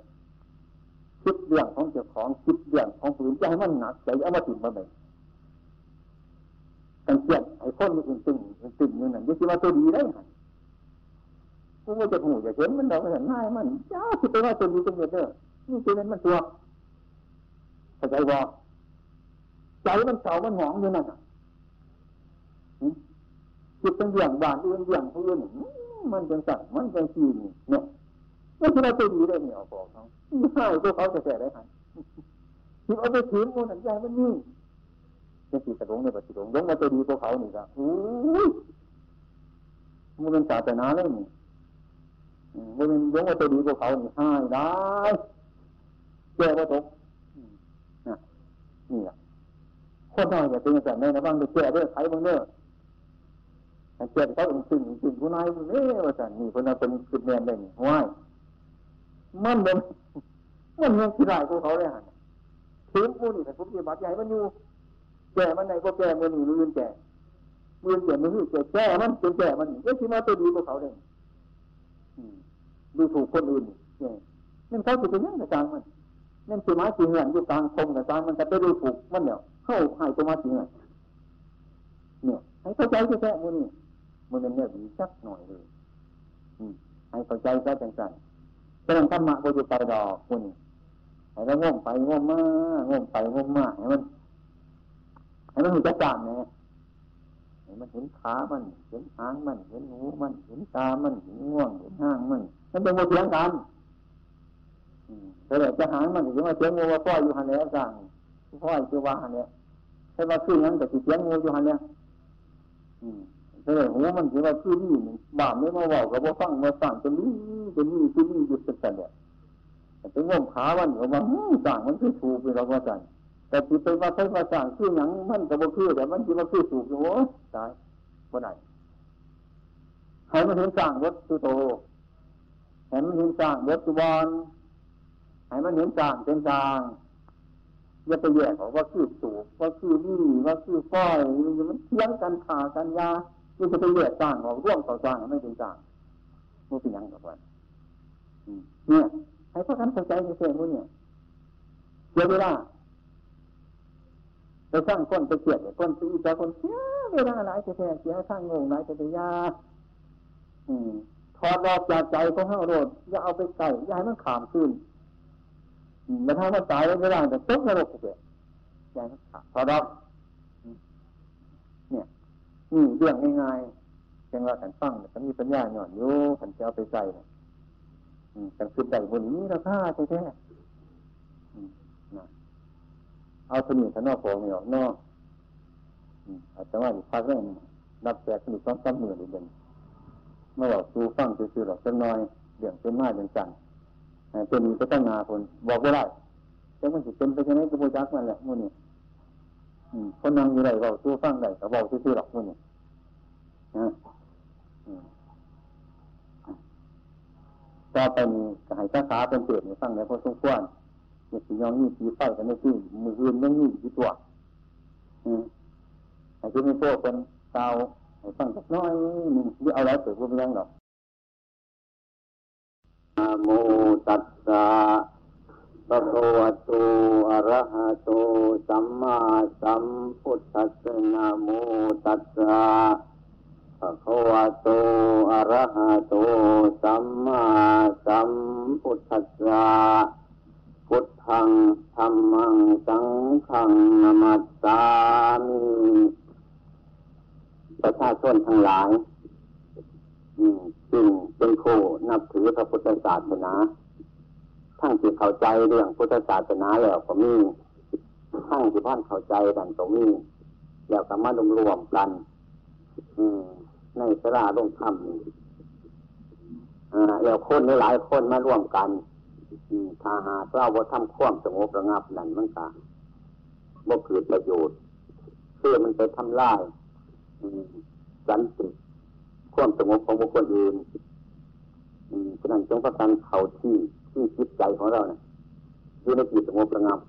คิดเรื่องของเจ้าของคิดเรื่องของผืนใจมันหนักใจเอามาถึงมาไหน กันเกียนไอ้คนมันตึงตึงตึงอยู่นั่นยังคิดว่าตัวดีได้ไงกูว่าจะหูจะเห็นมันเราเห็นง่ายมันจ้าคิดไปว่าตัวดีตัวเดียเด้อนี่คือนั้นมันตัวเข้าใจบ่ใจมันเสามันหองอยู่นั่นจิตเป็นอย่างบานอื่นอย่างผู้อื่นมันจังสั่งมันจังซีนเนี่ยมันคือเราตัวดีได้เนี่ยบอกเขาไม่ใช่ตัวเขาจะแก่ได้ไหมคิดเอาไปถือมูลสัญญามันนี่ เป็นสีสะดงในปัจจุบันยกมาตัวดีพวกเขานี่ก็โอ้มันเป็นศาสนาเลยนี่มันเป็นยกมาตัวดีพวกเขานี่ให้ได้แก้ว่าตกนี่แหละคนน้อยจะเป็นแบบนี้นะบ้างไปแก้ด้วยใครบ้างเน้อแก้เขาเป็นสิ่งสิ่งผู้นายเนี่ยว่าสันนี่คนนั้นเป็นจุดแมนได้นี่ว้ายมันบนมันยังขี้ร้ายพวกเขาเลยฮะถือผู้นี่แต่ผมปฏิบัติใหญ่มันอยู่ แก่มันไหนก็แก่มือหนีมือแก่มือแก่มือแก่แก่มันเป็นแก่มันนี่ที่มาตัวดีกว่าเขาเลยดูถูกคนอื่นเนี่ยนั่นเขาจะเป็นยังไงกลางมันนั่นคือมาจีเงินอยู่กลางคมกับกลางมันจะไปดูถูกมันเนี่ยเข้าหายตัวมาจีเงินเนี่ยให้เข้าใจแค่มือนี่มือมันเนี่ยดีสักหน่อยเลยให้เข้าใจแค่จังๆแต่ธรรมะก็จะไปดอกคุณให้เราง่วงไปง่วงมาง่วงไปง่วงมาให้มัน ให้มันหูจักจานเนี่ยให้มันเห็นขามัน เห็นหางมัน เห็นหูมัน เห็นตามันเห็นง่วงเห็นห้างมันมันเป็นโมเสียงกันแต่จะหางมันถึงว่าเสียงงูว่าพ่ออยู่หันแล้วสั่งพ่อคือว่าหันเนี่ยถ้าว่าขึ้นนั้นแต่เสียงงูอยู่หันเนี่ยแต่หูมันถือว่าคือนี่บาปไม่มาบอกกับว่าฟังมาฟังจะนี่จะนี่จะนี่หยุดสันเนี่ยแต่ง่วงขามันก็ว่าสั่งมันคือถูกไปเราก็สั่ง แต่จิตเป็นว่าใช้ภาษาคือหยังมันกับว่าคือแต่มันจิตว่าคือสูกโอ้ตายบ่ได้ให้มันเห็นสร้างวัตถุโตให้มันเห็นสร้างวัตถุบอลให้มันเห็นสร้างเป็นสร้างอย่าไปแยกออกว่าคือสูบว่าคือนี่ว่าคือฝ้อยมันเทียงกันขากันยามันจะไปแยกต่างออกร่วมต่อต่างไม่เป็นต่างมันเป็นยังกับวันเนี่ยให้พระกันเข้าใจในเรื่องพวกนี้เดี๋ยวเวลา ไปสร้างคนไปเกลียดคนตีแต่คนเสียเวลาหลายจะแท้เสียสร้างงงหลายจะยาอืมถอดรอกจากใจของห้าโรดอย่าเอาไปใส่อย่าให้มันขามขึ้นแล้วถ้ามันตายไม่ได้แต่ตกนรกเสียอย่าให้มันขาดถอดรอกเนี่ยนี่เรื่องง่ายๆจังว่ากันฟังแต่มีปัญญาหน่อยโย่ขันจะเอาไปใส่เนี่ยกันคือใส่บนนี้ราคาแท้ๆ เอาสนิทสนอของเนี่ยนอกอาจจะว่าพักเรื่องนับแจกสนิทสองสามหมื่นอีกเดือนเมื่อเราดูฟังซื่อๆหรอกจะน้อยเดี่ยงเป็นมากเป็นจันเป็นมีก็ตั้งนาคนบอกไม่ได้แต่มันจะเป็นไปยังไงก็บูจักมันแหละมุ่นี่คนนั่งอยู่ไรเราดูฟังได้ก็บอกซื่อๆหรอกมุ่นี่นะต่อไปนี้ก็ให้ภาษาเป็นเกิดในฟังในพอสมควร เนี่ยสียองนี่สีไฟกันไม่จริงมืออื่นยังนี่สีตัวอืมให้ที่มีพวกเป็นเตาให้ฟังสักน้อยหนึ่งหรือเอาแล้วเกิดพูดยังหรอกนะโมตัสสะปะคะวะโตอะระหะโต สัมมาสัมพุทธัสสะนะโมตัสสะภะคะวะโตอะระหะโต สัมมาสัมพุทธัสสะ พุทธังธรรมังสังฆังนามัสสามิประชาชนทั้งหลายจึงเป็นโคนับถือพระพุทธศาสนา ทั้งที่เข้าใจเรื่องพุทธศาสนาแล้วก็มี ทั้งที่ท่านเข้าใจกันก็มี แล้วก็มารวมรวมกันในสราลงธรรมอ่าแล้วคนหลายคนมาร่วมกัน ถ้าหากเราว่าทำความสงบระงับนั่นมันก็บ่เกิดประโยชน์เพื่อมันไปทำลายสันติความสงบของบุคคลอื่นฉะนั้นจงประกันเขาที่ที่จิตใจของเราเนี่ยอยู่ในจิตสงบระงับ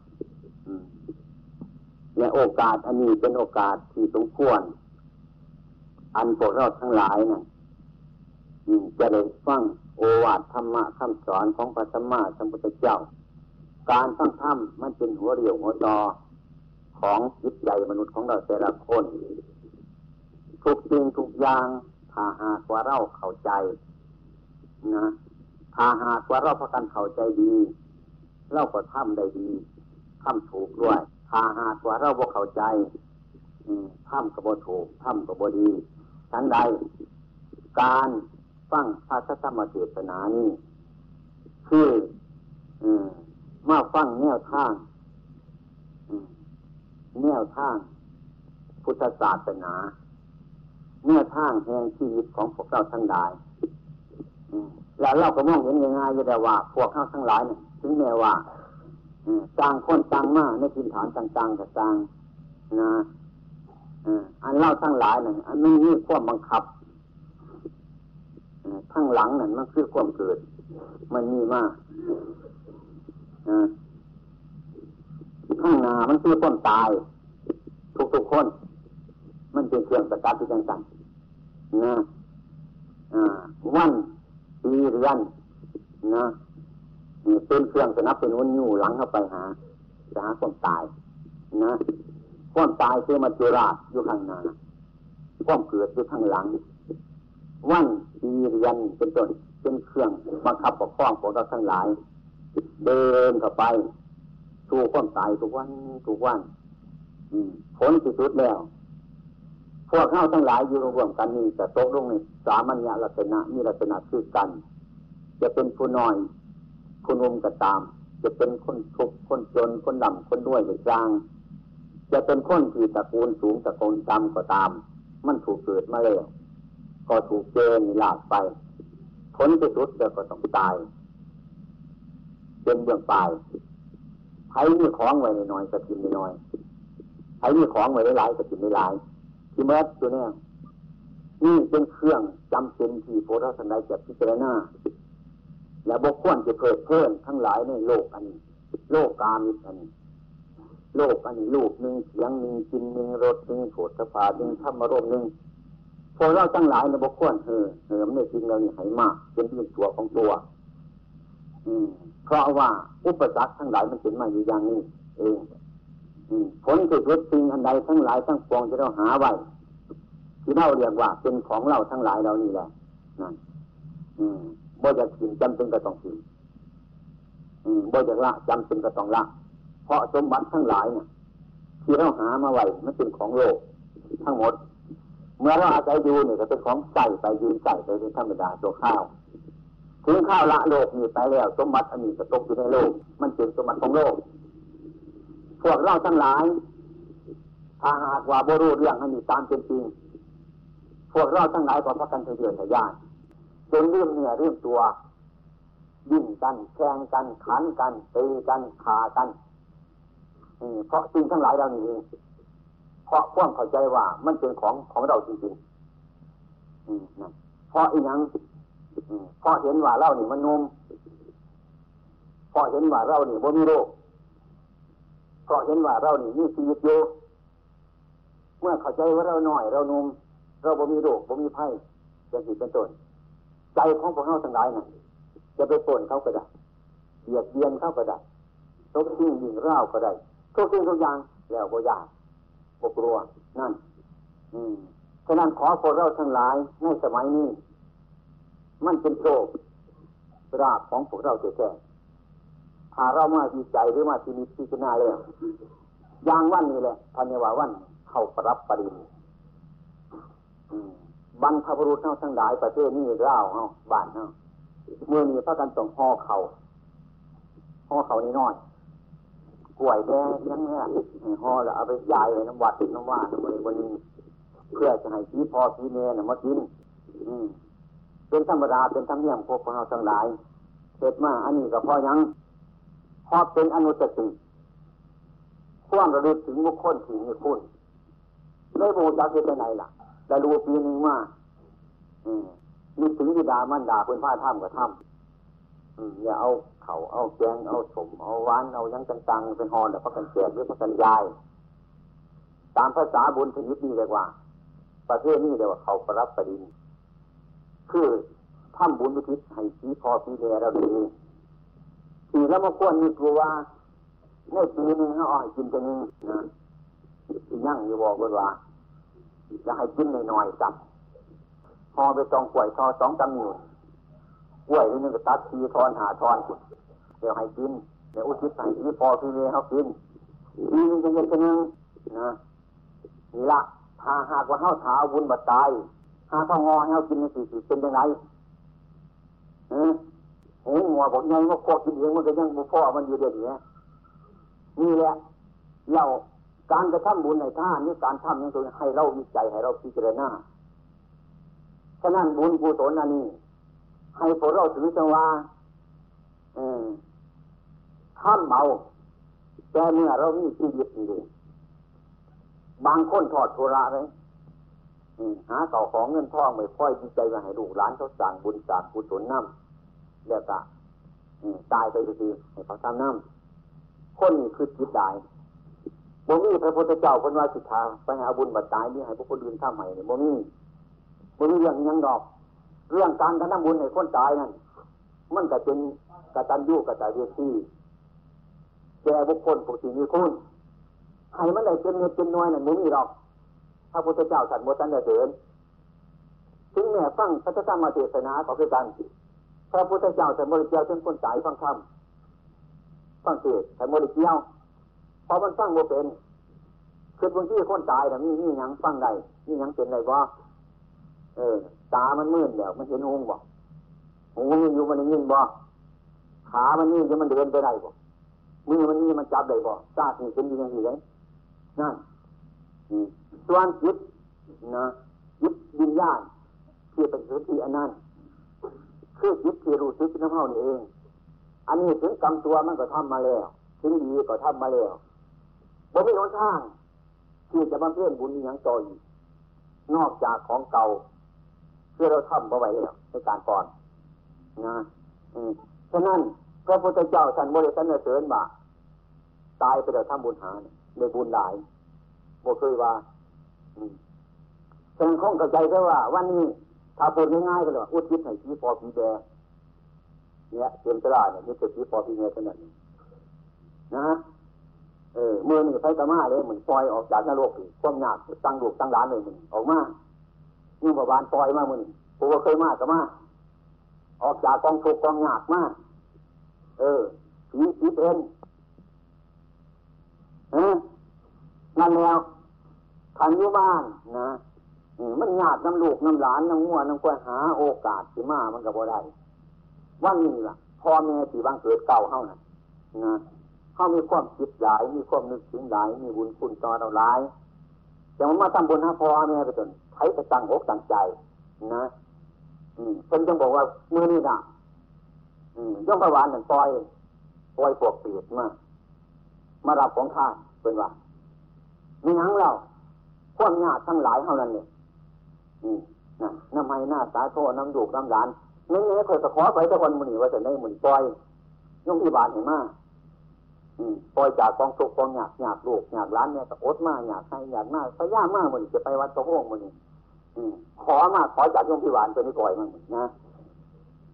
และโอกาสอันนี้เป็นโอกาสที่สมควร อันพวกเราทั้งหลายนะจะได้ฟัง โอวาทธรรมะคำสอนของพระสัมมาสัมพุทธเจ้า การฟังธรรมมันเป็นหัวเรี่ยวหัวจอของจิตใจมนุษย์ของเราแต่ละคน ทุกสิ่งทุกอย่างถ้าหากว่าเราเข้าใจนะถ้าหากว่าเราพักกันเข้าใจดี เราก็ทำได้ดีทำถูกด้วยถ้าหากว่าเราบ่เข้าใจทำก็บ่ถูกทำก็บ่ดีทั้นใดการ ฟังพระธรรมเทศนานี้คือมาฟังแนวทางแนวทาง พุทธศาสนา แนวทางแห่งชีวิตของพวกเราทั้งหลายแล้วเราก็มองเห็นง่ายๆอยู่แต่ว่า พวกเขาทั้งหลายเนี่ยถึงแม้ว่าต่างคนต่างมาในพื้นฐานต่างๆกับต่างนะอันเล่าทั้งหลายเนี่ยอันไม่มีความบังคับ ทั้งหลังนั่นมันคือความเกิด มันมีมากข้างหน้ามันคือความตาย ทุกๆคน มันเป็นเครื่องประกาศที่ต่างๆนะวันปีเรือนนะเป็นเครื่องสนับเป็นวันอยู่หลังเข้าไปหาหาความตาย นะความตายคือมาจุราอยู่ข้างหน้าความเกิดอยู่ข้างหลัง วันปีเรียนเป็นต้นเป็นเครื่องบังคับปกครองของเราทั้งหลาย เดินเข้าไปสู่ความตายทุกวันทุกวันผลที่สุดแล้ว พวกเข้าทั้งหลายอยู่รวมกันนี่แต่โต๊ะลงนี่สามัญญลักษณะมีลักษณะคือกัน จะเป็นผู้น้อยผู้นุ่มก็ตาม จะเป็นคนทุกข์คนจนคนดำคนด้วยหรือกลาง จะเป็นคนที่ตระกูลสูงตระกูลต่ำก็ตาม มันถูกเกิดมาแล้ว ก็ถูกเจนหลากไปผลที่สุดเดี๋ยวก็ต้องตาย เป็นเบื้องปลายใครมีของไว้ในน้อยก็กินในน้อยใครมีของไว้หลายก็กินหลายที่เมื่อตัวเนี้ยนี่เป็นเครื่องจำเป็นที่โพธิสันไดจะพิจารณาและบกควรจะเกิดเพิ่มทั้งหลายในโลกอันนี้ โลกกามิอันนี้โลกอันนี้ลูกหนึ่งเสียงหนึ่งกินหนึ่งรสหนึ่งโผฏฐพาหนึ่งธรรมรมหนึ่ง พวกเราทั้งหลายในบกวนเออเหิมในจริงเรานี่ให้มากเป็นที่ตัวของตัว อืม เพราะว่าอุปสรรคทั้งหลายมันเป็นมาอยู่อย่างนี้ เองผลที่สุดสิ่งอันใดทั้งหลายทั้งปวงที่เราหาไว้ที่เราเรียกว่า เป็นของเราทั้งหลายเรานี่แหละนั่นอืมบ่จะกินจำเป็นก็ต้องกินอืมบ่จะละจำเป็นก็ต้องละ เพราะสมบัติทั้งหลายเนี่ยที่เราหามาไว้มันเป็นของโลกทั้งหมด เมื่อเราอาศัยอยู่เนี่ยก็เป็นของใส่ไปยืนใส่ไปเป็นธรรมดาตัวข้าว ถึงข้าวละโลกนี่ไปแล้วสมบัติอันนี้จะตกอยู่ในโลก มันเป็นสมบัติของโลก พวกเราทั้งหลายถ้าหากว่าบรู้เรื่องอันนี้ตามเป็นจริง พวกเราทั้งหลายก็พักกันเถื่อนทะยานจนเรื่องเนี่ยเรื่องตัวยิ่งกันแข่งกันขันกันตีกันขากันเพราะสิ่งทั้งหลายเรานี่ เองเพราะความเข้าใจว่ามันเป็นของของเราจริงๆเพราะอีนังเพราะเห็นว่าเรานี่มันนมเพราะเห็นว่าเรานี่บ่มีโรคเพราะเห็นว่าเรานี่มีชีวิตอยู่เมื่อเข้าใจว่าเราหน่อย เรานมเราบ่มีโรคบ่มีไพ่เป็นสิเป็นต้นใจของพวกเราทั้งหลายนั่นจะไปป่นเขาก็ได้เหยียดเยียนเขาก็ได้ทุกสิ่งยิงเร่าก็ได้ทุกสิ่งทุกอย่างแล้วบ่ยาก บ่กลัว นั่น อืมฉะนั้นขอพวกเราทั้งหลายในสมัยนี้ มันเป็นโชคราบของพวกเราแท้ๆถ้าเรามาดีใจหรือมาที่นิพพานาแล้วอย่างวันนี้แหละพันยว่าวันเข้าปรับปริญบรรพบุรุษเท่าทั้งหลายประเทศนี้เล่าเฮาบ้านเฮาเมื่อนี้พระกันต้องห่อเขาห่อเขานี่น้อย กล้วยแดงยังเนี้ยห่อแล้วเอาไปยายไว้น้ำวัดน้ำว่าน้ำมันบนนี้เพื่อจะให้ผีพอผีเมนมากินอืเป็นธรรมดาเป็นธรรมเนียมพวกเราทั้งหลายเสร็จมาอันนี้ก็พ่อยังพอเป็นอนุสติความระลึกถึงบุคคลที่มีคุณไม่บูชาเป็นไหนล่ะแต่รู้ปีหนึ่งว่ามีถึงวิดามันดาเป็นผ้าถ้ำกับถ้ำอย่าเอา เขาเอาแกงเอาสมเอาหวานเอายังต่างๆเป็นหอนแล้วพักกันแจกหรือพักกันยาย ตามภาษาบุญชนิดนี้เลยว่า ประเทศนี้เรียกว่าเขาประรับประดิน คือทำบุญอุทิศให้สีพอสีแดเราดีสีแล้วมาควรมีกลัวว่าในปีนึงเขาอ่อยกินกันนึงนะยั่งอยู่บอกว่าจะให้กินหน่อยๆจับพอไปตองกล้วยทอสองตำหนิ กล้วยนี่นึงก็ตัดทีทอนหาทอนเดี๋ยวให้กินเดี๋ยวอุทิศให้ที่พอที่เมเขากินทีนึงจะเย็นกันนึงนะนี่ละถ้าหากว่าเขาถาบุญบัดตายหาเขางอให้เขากินนสี่สิเป็นยังไงเออโอ้หัวบอกไงว่าพอกินเองมันก็ยังบุพ่อมันอยู่เดี๋ยวนี้นี่แหละเราการกระทำบุญในท่านนี่การทำย่างตัวให้เราวิจัยให้เราพิจารณาฉะนั้นบุญกุศลอันนี้ ให้พวกเราถือจังว่าท่านเมาแต่เมื่อเรามีชีวิตอยู่บางคนทอดโทระเลยหาเก่าของเงินทองไม่ค่อยดีใจว่าให้ลูกหลานเขาสั่งบุญจากกุศลน้ำแล้วก็ตายไปทีให้เขาทำน้ำคนนี้คือจิตได้บ่มีพระพุทธเจ้าคนว่าสิทธาไปหาบุญบัดตายนี่ให้พวกคนอื่นทำใหม่เนี่ยบ่มีบ่มีเรื่องยังดอก เรื่องการกระทำบุญให้คนตายนั่นมันก็เป็นกตัญญูกตเวทีแก่บุคคลผู้ที่มีคุณให้มันได้เป็นเงินเป็นน้อยนั่นบ่มีดอกพระพุทธเจ้าสัตว์โมตันเดินถึงแม้ฟังพระธรรมเทศนาขอคือกันพระพุทธเจ้าสัตว์โมริเกียวเป็นคนตายฟังธรรมฟังเทศสัตว์โมริเกียวพอมันฟังโมเป็นคือบางที่คนตายแต่มีนี่ยังฟังได้นี่ยังเป็นไรวะ เออ ตามันมืดเดี๋ยวมันเห็นหงบ่หูมันอยู่มันยินบ่ขามันนี่จะมันเดินไปได้บ่มือมันนี่มันจับได้บ่ซาที่เป็นยังไงเลยนั่นส่วนจิตนะจิตวิญญาณที่เป็นสุที่อันนั้นคือจิตที่รู้สึกน้ำเฮานี่เอง อันนี้ถึงกรรมตัวมันก็ทำมาแล้ว ถึงดีก็ทำมาแล้วบ่มีหนทางที่จะบำเพ็ญบุญอย่างต่ออีกนอกจากของเก่า ที่เราทำเอาไว้แล้วในการก่อนนะอืมฉะนั้นพระพุทธเจ้าท่านบริสันเสริญว่าตายไปแล้วทำบุญหาได้บุญหลายบ่เคยว่าอืมฉะนั้นคงเข้าใจแค่ว่า วันนี้ถ้าพูดง่ายๆก็เลยอุทิศให้ผีปอผีแดงเนี่ยเต็มตลาดเนี่ยมีแต่ผีปอผีแดงเท่านั้นนะเออมือนี่ไฟกระมาเลยเหมือนปล่อยออกจากนรกอีกความยากตั้งลูกตั้งหลานเลยมันออกมา นี่ประบานปล่อยมามือนี่ผมก็เคยมากกระมาออกจากกองทุกกองยากมาก เออผีผีเป็นเออนั่นแล้วขันอยู่บ้านนะมันยากน้ำลูกน้ำหลานน้ำงัวน้ำกล้วยหา โอกาสสิมามันก็บ่ได้วันนี้ล่ะพ่อแม่ที่บังเกิดเก่าเฮานะนะเขามีความคิดหลาย มีความนึกถึงหลาย มีบุญคุณต่อเราหลายแต่มันมาทำบุญหาพ่อแม่ไปจน ใครจะตั้งอกตั้งใจ นะอืมเพิ่นจึงบอกว่าเมื่อนี่นะอืมย่อมประวานหนึ่งปล่อยปล่อยพวกเปียดมามารับของข้าเป็นว่ามีหนังเราความยากทั้งหลายเท่านั้นเนี่ยอืมนะน้ำไม้หน้าสาโทน้ำดูกน้ำหลานนี่นี่เคยตะขอไปตะคนมันนี่ว่าจะได้หมุนปล่อยย่อมที่บานเห็นมา ปล่อยจากกองทุกกองหยาบหยาบลูกหยาบร้านเนี่ยตะอดมากหยาบใครหยาบมากพยามากมันจะไปวัดตะโฮงมันนี่ขอมากขอจากโยมพิวานตัวนี้ปล่อยมันนะ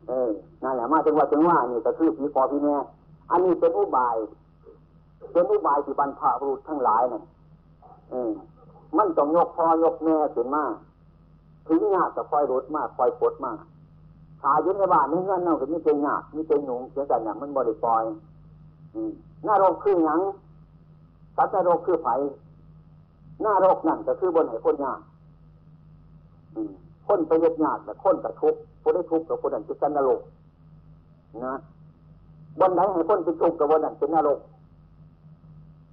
เออนั่นแหละมาถึงว่าถึงว่านี่ก็คือผีปอพี่แม่อันนี้เป็นอุบายเป็นอุบายที่บรรพบุรุษทั้งหลายนั่นเออมันต้องยกพ่อยกแม่ขึ้นมาถึงญาติจะคอยรถมากคอยปดมากหาอยู่ในบ้านนี่เงินเราก็มีเป็นญาติมีเป็นหนุ่มเสียกันอย่างมันบริปล่อย อืม หน้าโรคคือหยังสัตว์โรคคือไผหน้าโรคนั่นก็คือบนไหนคนยากคนไปเยึดยากแต่คนกระทุกผู้ได้ทุกกับคนนั้นเป็นนรกนะบนไหนให้คนเป็นทุกข์กับบนนั้นเป็นนรก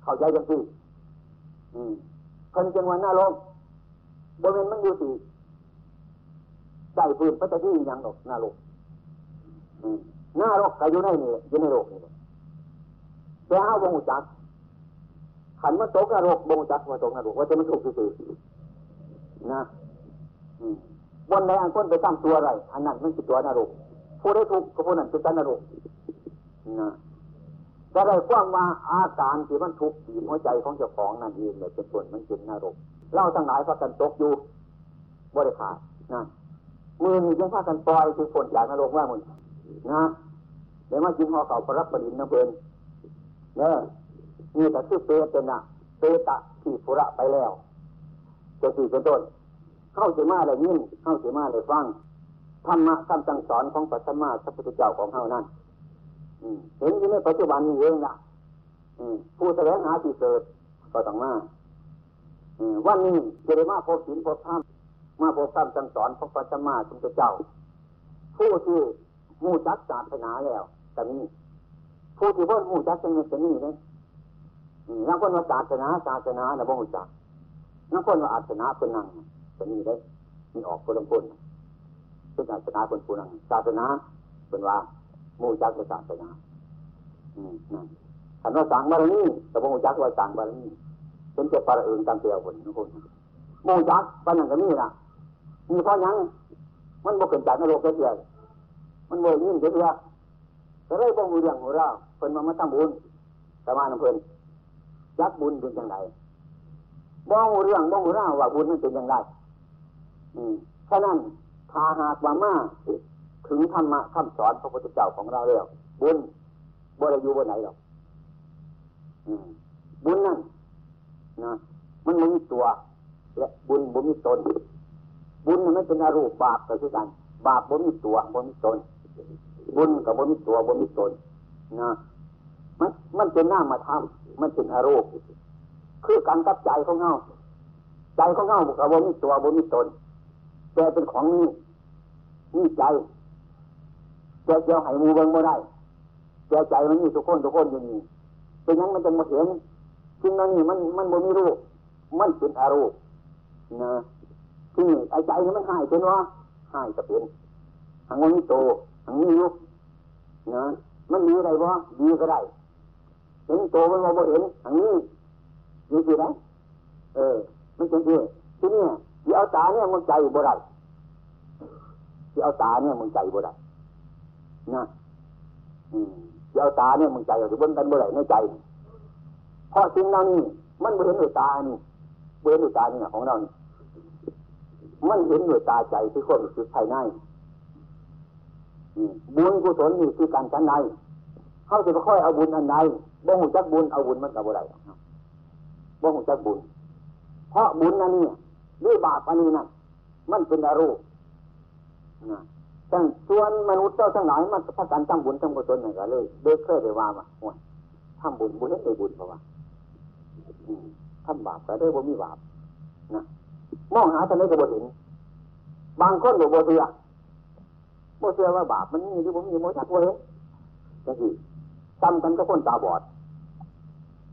เข้าใจยังพี่คนจังหวะนรกบนนั้นมันอยู่ที่ใจปืนพระเจ้าที่ยังหรอกนรกหน้ารกก็อยู่ในนี่อยู่ในโลกนี่ แต่เอาบงจักขันมาตกนรกบงจักมาตกนรกว่าจะมันถูกสื่อนะบนไหนอันคนไปตั้งตัวอะไร อันนั้นมันคือตัวนรกผู้ได้ถูกก็ผู้นั้นคือตันรกนะก็ได้ความว่าอาการที่มันทุกข์ที่หัวใจของเจ้าของนั่นเองเลยเป็นส่วนมันเป็นนรกเล่าทั้งหลายพากันตกอยู่บริขาดนะมือนี้ยังพากันปล่อยคือฝนจากนรกว่ามึงนะเดี๋ยวมากินห่อเขาประรับประดินน้ำเพลิน นี่ยนี่แต่ชื่อเปเป็นะเปตะที่ปุระไปแล้วจะสี่เป็นต้น เข้าเสมาอะไรยิ่งเข้าเสมาอะไรฟังธรรมะคำสั่งสอนของปัตมาสัพพุทธเจ้าของเขานั่นเห็นอยู่ในปัจจุบันนี้เองนะผู้แสวงหาที่เกิดก็ต้องมาวันนี้จะได้มาพบศีลพบธรรมมาพบคำสั่งสอนของปัตมาสัพพุทธเจ้า ผู้ที่มูจักศาสนาแล้วแต่นี้ ผู้ที่พ่นหูจักจังเลยจะนี่เลยนักคนว่าศาสนาศาสนาแต่บ่หูจักนักคนว่าอาสนาเป็นนั่งจะนี่ได้มีออกคนละคนเป็นศาสนาคนผู้นั่งศาสนาเป็นว่ามูจักเป็นศาสนาอืมนั่นขันว่าสังบารมีแต่บ่หูจักว่าสังบารมีเป็นเจ้าปลาเอิงตามเตียวคนทุกคนมูจักปัญญาก็มีนะมีเพราะยังมันบ่เกินจากนรกเดียมันบ่ยิ่งเดียวก็เลยบ่มีเรื่องของเรา เพิ่นมามาทำบุญสมานเพิ่นยักบุญเป็นอยังไงบ่หูเรื่องบ่หูเรื่องว่าบุญมันเป็นอยังไงอืมฉะนั้นถ้าหากว่ามาถึงธรรมะคำสอนพระพุทธเจ้าของเราแล้วบุญบ่ได้อยู่บนไหนหรอกบุญนั่นนะมันไม่มีตัว และบุญบุญมีตน บุญมันไม่เป็นอารูปบาปก็คือกัน บาปบุญมีตัวบุญมีตน บุญกับบุญมีตัวบุญมีตน นะมันมันเป็นหน้ามาทำมันเป็นอารมณ์คือการกับใจของเงาใจของเงากับบุญมีตัวบุญมีตนแต่เป็นของนี้นี่ใจแต่เจ้าไห้มูเบิงไม่ได้แต่ใจมันมีทุกคนทุกคนอยู่นี่เป็นยังมันจะมาเห็นสิ่งนั้นนี่มันมันบุญมีรูปมันเป็นอารมณ์นะที่ไอ้ใจนี่มันหายเป็นวะหายจะเป็นทางวันนี้โตทางนี้ยุกนะ มันมีอะไรบ่ดีก็ได้เห็นโตมันมาบ่เห็นทางนี้มีสิได้เออ มันเป็นที่ทีนี้ที่เอาตาเนี่ยมึงใจบ่ได้ที่เอาตาเนี่ยมึงใจบ่ได้นะอืมที่เอาตาเนี่ยมึงใจหรือบนกันบ่ได้ในใจเพราะสิ่งเหล่านี้มันเห็นด้วยตานี่เห็นด้วยตานี่ของเรานี่มันเห็นด้วยตาใจที่คนคือภายใน บุญกุศลนี่คือการชั้นในเขาจะค่อยเอาบุญอันใดบ่หูจักบุญเอาบุญมันกับอะไรบ่หูจักบุญ เพราะบุญอันนี้ด้วยบาปอันนี้นั่นมันเป็นอารมณ์ทั้งส่วนมนุษย์เจ้าทั้งหลายมันพักการทำบุญทำกุศลอย่างไรเลยเด็กเคยได้ว่ามาโอ้ยทำบุญบุญให้บุญเพราะว่าทำบาปแต่ได้บ่มีบาปนะมองหาทะเลก็บ่เห็นบางคนก็บ่เชื่อ บ่เชื่อว่าบาปมันมีหรือบ่มีบ่จักเห็นจังซี่จำกันก็คนตาบอด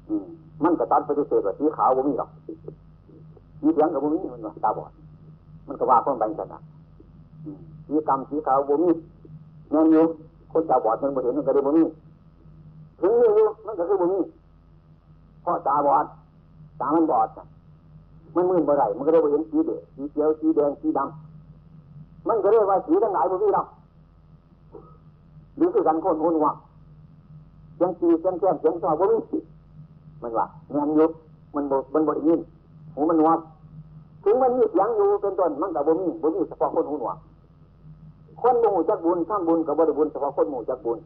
อืมมันก็ตัดปฏิเสธว่าสีขาวบ่มีหรอกสีเหลืองก็บ่มีมันว่าตาบอด มันก็ว่าคนไปกันนะสีกรรมสีขาวบ่มีแม่นอยู่คนตาบอดมันบ่เห็นมันก็ได้บ่มีถึงมีอยู่มันก็คือบ่มีเพราะตาบอดตามันบอดมันมืดบ่ได้มันก็ได้บ่เห็นสีเดสีเขียวสีแดงสีดำมันก็เรียกว่าสีทั้งหลายบ่มีหรอก หรือคือกันคนหุ่นว่าเสียงสีเสียงแก้มเสียงซอบ่มีมันว่าแม่นอยู่มันบ่มันบ่ได้ยินหูมันวัดถึงมันมีเสียงอยู่เป็นต้นมันก็บ่มีบ่มีเฉพาะคนหูหนวกคนหมู่จักบุญทำบุญกับบ่ได้บุญเฉพาะคนหมู่จักบุญ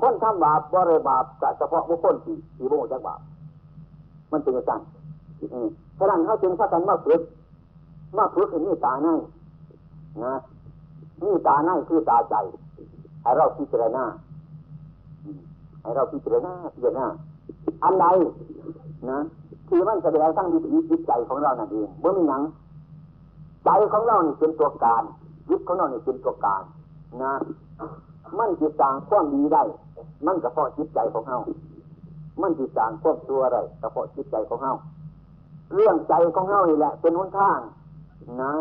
คนทำบาปบ่ได้บาปกับเฉพาะบุคคลที่ที่บ่จักบาป มันเป็นอย่างนั้นฉะนั้นเขาจึงพากันมาฝึกมาฝึกให้มีตาในนะมีตาในคือตาใจ ให้เราพิจารณาให้เราพิจารณาพิจารณาอันใดนะที่มันแสดงทั้งวิถีจิตใจของเรานั่นเองเมื่อมีหนังใจของเรานี่เป็นตัวการยึดของเรานี่เป็นตัวการนะมันจิตต่างความดีได้ มันก็เพราะจิตใจของเรามันจิตต่างความตัวอะไรก็เพราะจิตใจของเราเรื่องใจของเรานี่แหละ เป็นหนทาง นะ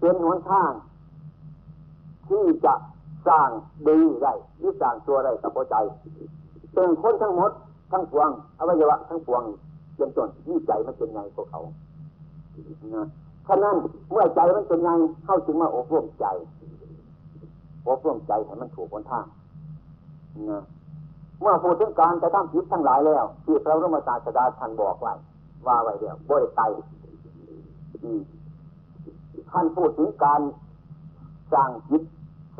เป็นหนทาง ที่จะ สร้างดีได้ที่สร้างตัวได้กับหัวใจเป็นคนทั้งหมด ทั้งปวงอวัยวะทั้งปวงเป็นต้นนี่ใจมันเป็นไงพวกเขานะฉะนั้นเมื่อใจมันเป็นไงเข้าจึงมาอบรมใจอบรมใจให้มันถูกคนท่านะเมื่อพูดถึงการจะทำผิดทั้งหลายแล้วที่พระรมศาสดาท่านบอกไว้ว่าไว้เดียวบริไตท่านพูดถึงการสร้างจิต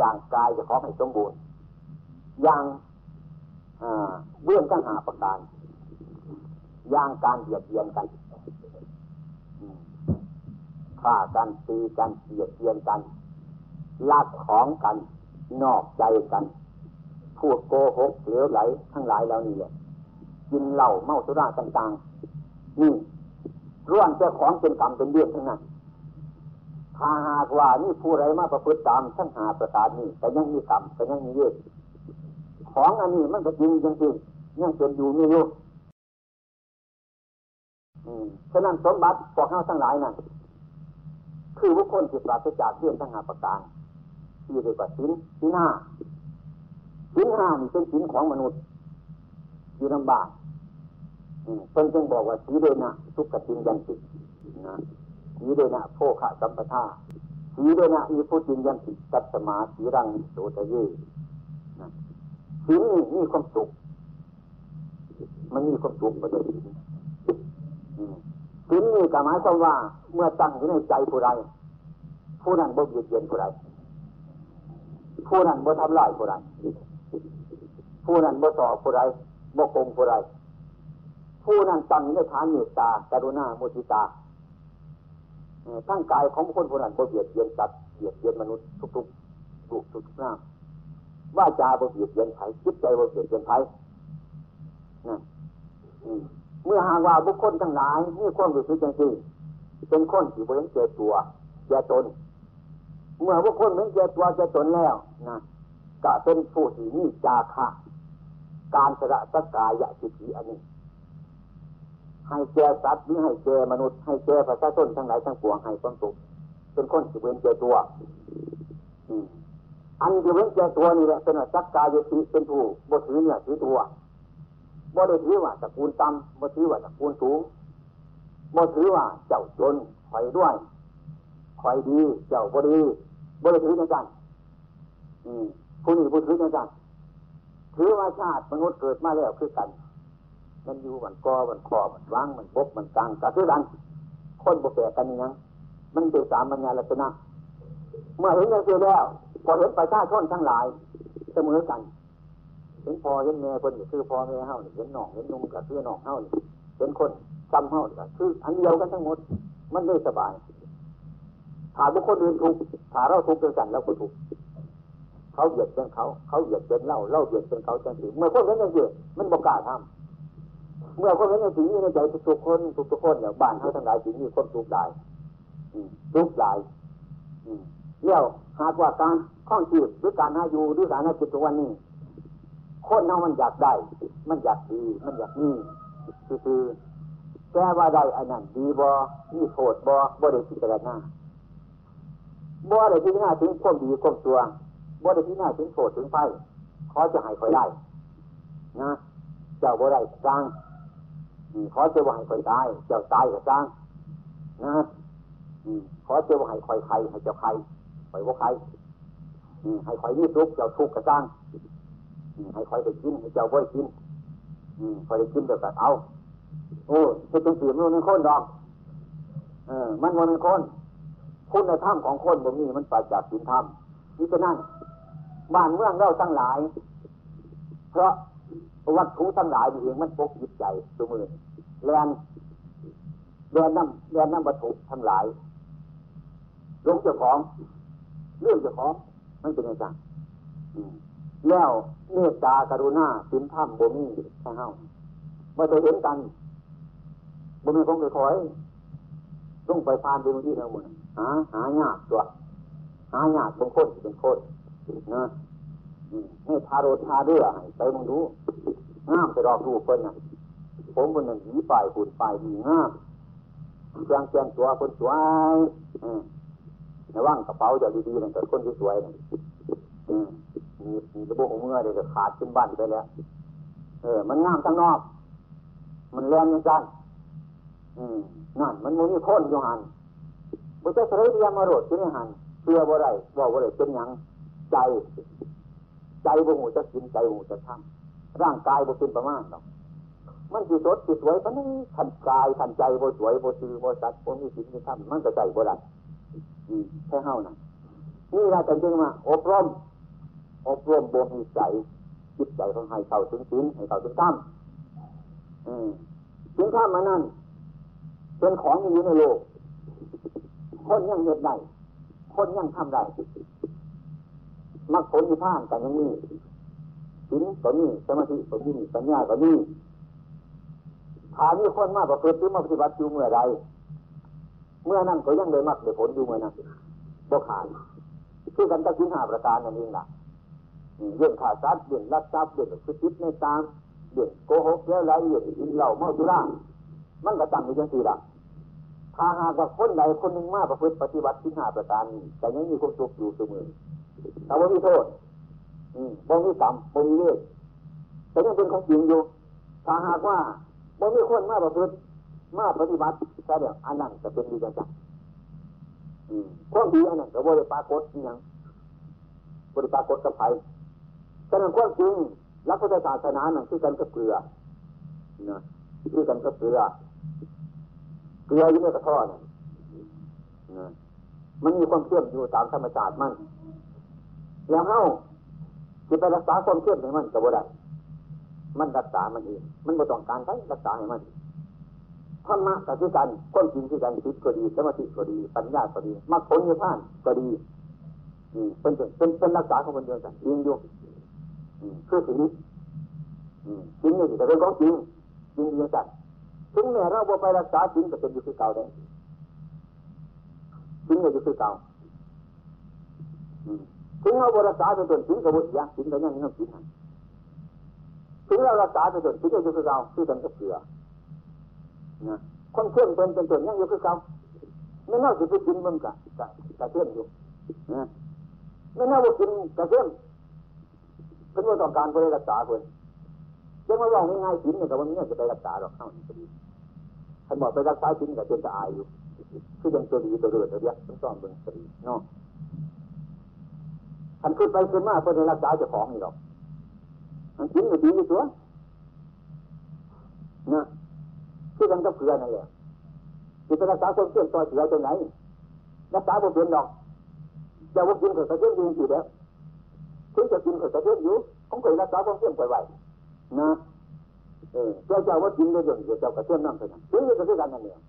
ร้างกายจะขอให้สมบูรณ์อย่างเบื้องตั้งหาประการย่างการเบียดเบียนกันฆ่ากันตีกันเบียดเบียนกันลักของกันนอกใจกันพูดโกหกเหลวไหล ทั้งหลายเหล่านี้กินเหล้าเมาสุราต่างๆนี่ร่วมเจ้าของเป็นกรรมเป็นเบี้ยทั้งนั้น ถ้าหากว่านี่ผู้ไรมาประพฤติตามทั้งหาประการนี้แต่ยังมีกรรมแต่ยังมีเยอะของอันนี้มันก็จริงจริงๆยังเป็นอยู่ไมีอยู่ฉะนั้นสมบัติพวกเขาทั้งหลายนั่นคือบุคคลที่ปราศจากเรื่องทั้งหาประการที่เรียกว่าสินสินห้าสินห้านี่เป็นสินของมนุษย์ที่ลำบากเป็นจึงบอกว่าสีเดนะทุกขตินยันตินะ สีเดนะโภคะสัมปทาสีเดนะอีพุจินยันติตัตมาสีรังโสตเยสีนี่มีความสุขมันมีความสุขประเดี๋ยสินนี่ก็หมายความว่าเมื่อตั้งอยู่ในใจผู้ใดผู้นั้นบ่เบียดเบียนผู้ใดผู้นั้นบ่ทำลายผู้ใดผู้นั้นบ่ต่อผู้ใดบ่โกงผู้ใดผู้นั้นตั้งในฐานเมตตากรุณาโมทิตา ทั้งกายของคนผู้นั้นบ่เบียดเบียนสัตว์เบียดเบียนมนุษย์ทุกๆทุกทุกหน้าว่าจาบ่เบียดเบียนไผจิตใจบ่เบียดเบียนไผนั่นเมื่อหากว่าบุคคลทั้งหลายมีความรู้สึกจังซี่เป็นคนที่บริเจตัวเจตน เมื่อบุคคลเหมือนเจตัวเจตนแล้วนะก็เป็นผู้ที่มีจาคะการสระสกายะสิทธิอันนี้ ให้แก่สัตว์หรือให้แก่มนุษย์ให้แก่ประชาชนทั้งหลายทั้งปวงให้ความสุขเป็นคนที่เว้นเจตัวอันที่เว้นเจตัวนี่แหละเป็นสักกายติเป็นผู้บถือเนี่ยถือตัวบ่ได้ถือว่าตระกูลต่ำบ่ถือว่าตระกูลสูงบ่ถือว่าเจ้าจนคอยด้วยคอยดี เจ้าบ่ดีบ่ได้ถือจังกันผู้นี้บ่ถือจังกันถือว่าชาติมนุษย์เกิดมาแล้วคือกัน มันอยู่มันกอมันคอมันวางมันบกมันกลางก็คือกันคนบแปลกันยังมันเป็นสามัญญาลักษณะเมื่อเห็นอย่างนี้แล้ว พอเห็นประชาชนทั้งหลาย เสมอกันเห็นพ่อเห็นแม่คนคือพ่อแม่เฮาเห็นหนองเห็นนุ่งก็คือน้องเฮาเห็นคนจำเฮาคืออันเดียวกันทั้งหมด มันได้สบายถ้าบุคคลอื่นทุกถ้าเราทุกข์ด้วกันเราก็ทุกเขาเหยียดเป็นเขา เขาเหยียดเป็นเล่าเล่าเหยียดเป็นเขาจังสีเมื่อคนเห็นอย่างนี้มันบอกกล้าทำ เมื่อคนเห็นอย่งนี้ในใจทุกคนทุกคนเนี่ยบ้านเขาทั้งหลายสิ่งนี้คนทุกข์ได้ทุกข์ได้เลี้ยวหากว่าการข้องจีบหรือการหาอยู่หรือการหาจิตทุกวันนี้คนเนามันอยากได้ มันอยากดี มันอยากนี่คือแก้ว่าได้อันนั้นดีบ่มีโทษบ่บ่ได้พิจารณาบ่ได้พิจารณาถึงความดีความตัวบ่ได้พิจารณาถึงโทษถึงไฟขอจะให้คอยได้นะ เจ้าบ่ได้สร้าง ขอจะว่าให้คอยตาย เจ้าตายก็สร้างนะขอเจะว่าให้คอยใครให้เจ้าใครคอยว่าใครให้คอยนี่ทุกเจ้าทุกก็สร้างให้คอยได้กินให้เจ้าบ่ได้กินคอยได้กินเดี๋ยวก็เอาโอ้เป็นจังสีมันเป็นคนดอกเออ มันมันเป็นคนคุณในถ้ำของคนบ่มีมันปจากสินถ้ำนี่จะนั่นบ้านเมืองเราทั้งหลาย เพราะ วัตถุทั้งหลายเองมันปกจิตใจสมือแลนเรียนน้ำเรียนน้ำวัตถุทั้งหลายลงเจ้าของเรื่องเจ้าของมันเป็นยังไงแล้วเมตตากรุณาสินธรรมบ่มีแค่เฮาเมื่อจะเห็นกันบ่มีคงไปคอยต้องไปพานดูที่เราหมดหาหายากตัวหายากบางคนเป็นคนนะ ให้ทาโรทาเรือไปมึงดูงามไปรอบรูปเพิ่นน่ะผมบนนั้นหีปลายหุ่นปลายดีงามเครื่องแกงตัวคนสวยในว่างกระเป๋าจะดีๆนั่นแต่คนที่สวยนี่มีมีระบบของเมื่อเดี๋ยวขาดขึ้นบ้านไปแล้ว เออ มันงามทั้งนอก มันแรงยังกันอืมนั่น มันมีคนอยู่หันบุตรสระเรียมาโรดที่นี่หันเชื่อบ่ได้บอกบ่ได้เป็นยังใจ ใจบ่หูจะกินใจหูจะทำร่างกายบ่เป็นประมาณหรอกมันสิสดสิสวยปานนี้ขันกายขันใจบ่สวยบ่ซื่อบ่สัตย์บ่มีสิ่งที่ทำมันก็ใจบ่ได้แค่เฮานั่นนี่เราจะจึงมาอบรมอบรมบ่มีใจจิตใจของให้เข้าถึงศีลให้เข้าถึงธรรมถึงธรรมมานั่นเป็นของอยู่ในโลกคนยังเหตุได้คนยังทำได้ มรรคผลที่ผ่านกันยังมีศีลก็มีสมาธิก็มีปัญญาก็มีถามีคนมากประพฤติหรือมาปฏิบัติอยู่เมื่อใดเมื่อนั้นก็ยังได้มรรคได้ผลอยู่เมื่อนั้นบ่ขาดคือกันกับสินหาประการนั่นเองล่ะเรื่องขาดทรัพย์เรื่องรักทรัพย์เรื่องสุจิตในตามเรื่องโกหกแล้วไรเรื่องกินเหล้าเมาสุรามันก็ตั้งอยู่ยังสี่ล่ะถ้าหากว่าคนใดคนหนึ่งมาประพฤติปฏิบัติสินหาประการแต่ยังมีความสุขอยู่เสมอ แต่ว่ามีโทษอืมบ่มีกรรมบ่มีเลือดแต่ยังเป็นของจริงอยู่ถ้าหากว่าบ่มีคนมาประพฤติมาปฏิบัติแต่เดี๋ยวอันนั้นจะเป็นดีจังจังความดีอันนั้นก็บริปรากฏอย่างบริปากฏกับไผ่แต่นั้นความจริงรักพุทธศาสนานั่นคือกันกับเกลือนะคือกันกับเกลือเกลืออยู่ในกระท้อนนะมันมีความเชื่อมอยู่ตามธรรมชาติมั่น แล้วเฮาจะไปรักษาความเชื่อมให้มันก็บ่ได้มันรักษามันเองมันบ่ต้องการใช้รักษาให้มันธรรมะก็คือกันคนจริงคือกันจิตก็ดีสมาธิก็ดีปัญญาก็ดีมรรคผลนิพพานก็ดีเป็นเป็นเป็นรักษาของคนเดียวกันจริงอยู่คือสิ่งนี้จริงนี่แต่เป็นของจริงจริงเดียวกันถึงแม้เราบ่ไปรักษาจริงก็เป็นอยู่คือเก่าได้จริงก็อยู่คือเก่า ถึงเราบรักษาเป็นต้นจริงก็บ่เสียจริงก็ยังยังจริงถึงเรารักษาเป็นต้นจริงก็อยู่คือเก่าคือกันกับเสือนะคนเข้มเป็นเป็นตัวยังอยู่คือเก่าไม่น่าจะไปกินมันกะกะกะเข้มอยู่นะไม่น่าว่ากินกะเข้มเป็นว่าต้องการไปรักษาคนยังมาลองง่ายๆกินเนี่ยกับวันนี้จะไปรักษาหรอกเท่านี้ก็ดีท่านบอกไปรักษากินกับเจนจะอายอยู่คือยังตัวดีตัวเดือดตัวเดียวต้องซ่อมเป็นตัวดีเนาะ ท่านขึ้นไปขึ้นมาเพื่อรักษาเจ้าของนี่หรอกมันกินก็ดีอยู่ตัวนะคือกันก็เพื่อนั่นแหละจิตรักษาความเชื่อมต่อเสือตรงไหนรักษาบ่เป็นดอกจะว่ากินเขาสะเทือนยิงสิแล้วถึงจะกินเขาสะเทือนอยู่ของเคยรักษาความเชื่อมไปไหวนะเออเจ้าเจ้าว่ากินได้ยังเจ้ากระเทือนน้ำไปนะถึงจะเทือนกันนั่นเอง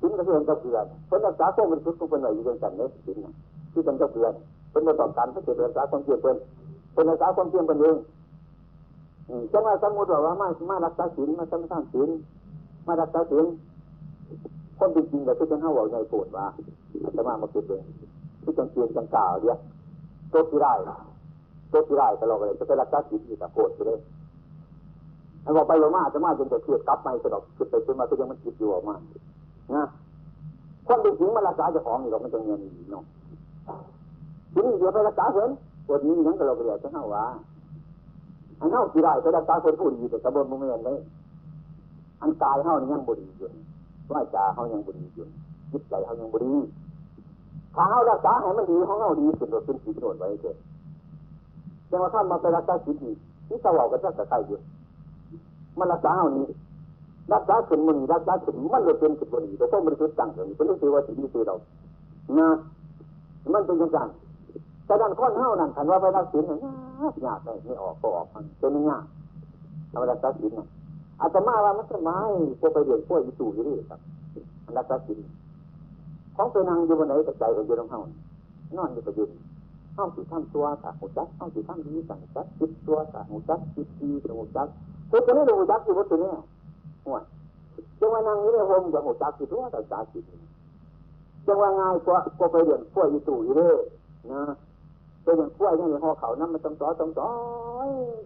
ถึงกระเทือนก็เพื่อนเป็นรักษาความบริสุทธิ์ของเป็นไหวอยู่ด้วยกันเนี่ยถึงนะ ที่เป็นก็เพื่อนเป็นมาต้องการเพื่อจะรักษาความเชื่อมเป็นเป็นรักษาความเชื่อมกันเองจังว่าสมมติว่ามามารักษาศีลมาสมาทานศีลมารักษาศีลคนจริงๆแต่ที่เป็นห้าวใหญ่ปวดว่าอาตมามาคิดเองที่จังเกียนจังกล่าวเดียวตัวที่ได้ตัวที่ได้ตลอดเลยจะไปรักษาศีลอยู่แต่ปวดไปเลยแล้บอกไปลงมาจะมาจนจะเครียดกลับไปสะดอกคิดไปขึ้นมาก็ยังมันคิดอยู่ออกมานะคนจริงๆมารักษาเจ้าของนี่เราไม่ต้องเงินเนาะ ทีนี้เดี๋ยวไปรักษาเพิ่นปวดนี้ยังก็เราเรียกจะห้าว่าอันเฮาสิได้ไปรักษาคนผู้ดีแต่กระบวนโมเมนเลยอันกายเฮานี่ยังบุรีอยู่ว่าจาเฮายังบุรีอยู่จิตใจเฮายังบุรีถ้าเฮารักษาให้มันดีของเฮาดีสุดโดดเป็นสีโดดไว้เถิดจังว่าท่านมาไปรักษาจิตดีที่สวอกก็จะใส่อยู่มันรักษาเฮานี้รักษาขึ้นมันรักษาขึ้นมันเลยเป็นสุดบุรีแต่ต้องบริสุทธิ์ตั้งเลยเป็นรู้สึกว่าสิ่งที่เรานะ มันเป็นยังไงแต่ด้านคนเฮานั่นคันว่าไปรักศีลเนี่ยยากเลยไม่ออกก็ออกมันเป็นไม่ยากทำรักศีลน่ะอาจจะมาว่ามันจะไม่พวกไปเรียนพวกอีตู่อยู่นี่ครับรักศีลของไปนั่งอยู่บนไหนแต่ใจก็อยู่ตรงเฮานอนอยู่ประยุทธ์เฮาสิทำตัวสาหูจักเฮาสิทำดีสั่งจักคิดตัวสาหูจักคิดดีสาหูจักทุกคนนี้ดูจักอยู่บนตัวนี้ห่วยจังว่านั่งอยู่ในโฮมกับหูจักคิดตัวแต่จักคิด จังว่าง่ายกว่าก็ไปเรียนพวอีตู่อยู่นี่นะเป็นอย่างกล้วยนี่ในหอเขานั้นมันต้องต่อต้องต่อ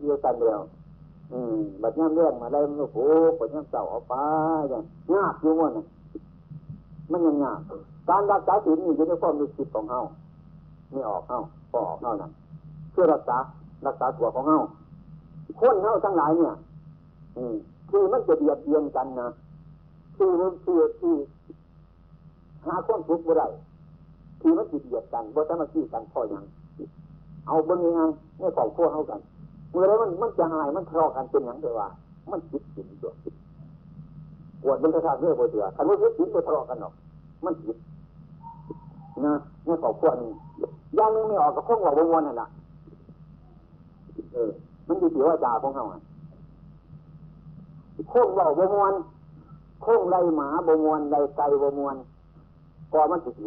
เดียวกันเดียวอืมบัดย่ำเรื่องมาได้มันก็โผล่บัดย่ำเสาเอาไปอย่างยากอยู่มันมันยังยากการรักษาศีลนี่จะได้ความรู้สึกของเฮาไม่ออกเฮาพอออกเฮานั่นเพื่อรักษารักษาตัวของเฮาคนเฮาทั้งหลายเนี่ย อืมคือมันจะเบียดเบียนกันนะคือมันคือที่ หาคนทุกข์บ่ได้คือมันจะเบียดกันบ่สามัคคีกันพออย่างเอาเบิ่งยังไงเนี่ยของพวกเขากันเมื่อไรมันมันจะหายมันทะเลาะกันเป็นอย่างเดียวว่า มันจิตจิตตัวปวดมันกระชากเรื่องปวดเสือคันว่าจิตจิตตัวทะเลาะกันหรอก มันจิตนะเนี่ยของพวกนี้ย่างนึงไม่ออกก็คงว่าบวนนั่นแหละเออ มันอยู่ที่ว่าจ่าของเขาคงว่าบวนคงไรหมาบวนไรไก่บวน ก็มันจิ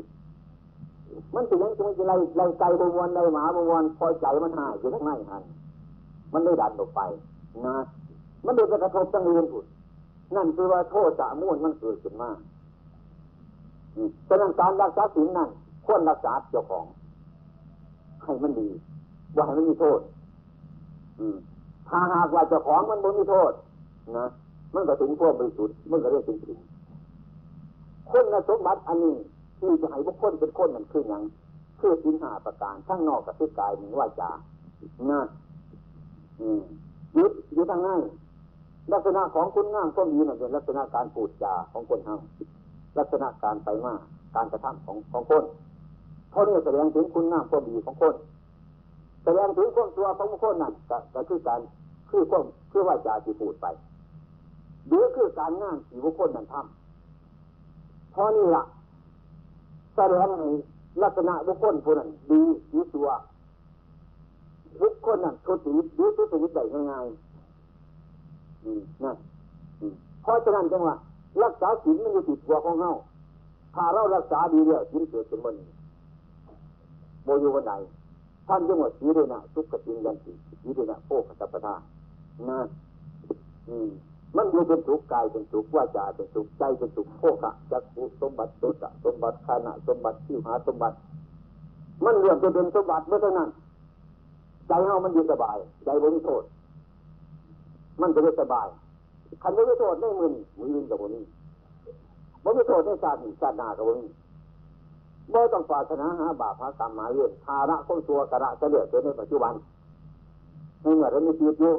มันเป็นยังไงจะไล่ไล่ไก่บวรไล่หมาบวรพอใจมันหายอยู่ทั้งในหันมันได้ดันออกไปนะมันเดินกระทบตั้งอื่นผุดนั่นคือว่าโทษสะมูลมันเกิดขึ้นมาฉะนั้นการรักษาศีลนั่นควรรักษาเจ้าของ ให้มันดีว่าให้มันมีโทษอืมถ้าหากว่าเจ้าของมันไม่มีโทษนะมันก็ถึงพวกบริสุทธิ์มันก็เรียกถึงถึงคุณสมบัติอันนี้ ที่จะให้บุคคลเป็นคนนั่นคืออย่างคือสินหาประการทั้งนอกกับที่กายหนึ่งว่าจานะยึดยึดทางง่ายลักษณะของคุณงามก็มีนั่นเป็นลักษณะการพูดจาของคนเฮาลักษณะการไปมาการกระทำของของคนเพราะนี่แสดงถึงคุณงามความดีของคนแสดงถึงความตัวของคนนั่นก็คือการคือความคือว่าจาที่พูดไปหรือคือการงานที่บุคคลนั้นทำเพราะนี่ล่ะ แสดงในลักษณะบุคคลผู้นั้นดีดีตัวบุคคลนั้นทุติยดีทุติยได้ง่ายๆนั่นเพราะฉะนั้นจังว่ารักษาศีลมันอยู่ติดตัวของเฮาถ้าเรารักษาดีเดียวศีลเกิดเป็นวันโมอยู่วันไหนท่านจังว่าสีลเดนะทุกขจิงยันติสีลเดนะโภคสัพพทานะอืม มันอยู่เป็นสุขกายเป็นสุขว่าจาเป็นสุขใจเป็นสุขโภคะจักขุสมบัติตุตะสมบัติขณะสมบัติที่หาสมบัติ มันเรื่องจะเป็นสมบัติเมื่อเท่านั้นใจเฮามันอยู่สบายใจบริโทษมันจะได้สบายคันไม่ได้โทษได้มือนมือยืนกับมือนี่บ่ไม่โทษได้ชาติชาตินากับมือนี่บ่ต้องปรารถนาหาบาปหากรรมมาเรื่องภาระของตัวกระจะเลือดในปัจจุบันในเมื่อเรามีชีวิตอยู่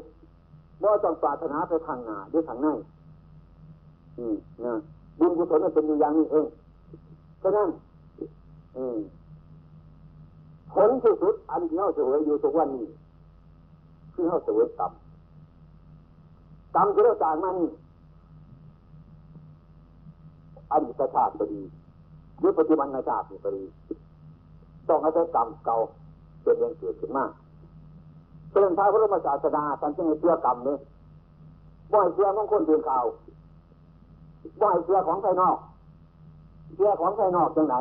ว่าต้องปรารถนาไปทางหนาหรือทางในอืมนะบุญกุศลมันเป็นอยู่อย่างนี้เองฉะนั้นอืมผลที่สุดอันที่เราเสวยอยู่ทุกวันนี้คือเราเสวยกรรมกรรมที่เราสร้างมานี่อดีตชาติก็ดีหรือปัจจุบันชาติก็ดีต้องอาศัยกรรมเก่าเป็นเรื่องเกิดขึ้นมาก เพื่อนพระพุทธศาสนาท่านจึงให้เชื่อกรรมนี้บ่อยเชื่อของคนเพียงข่าวบ่อยเชื่อของภายนอกเชื่อของภายนอกยังไง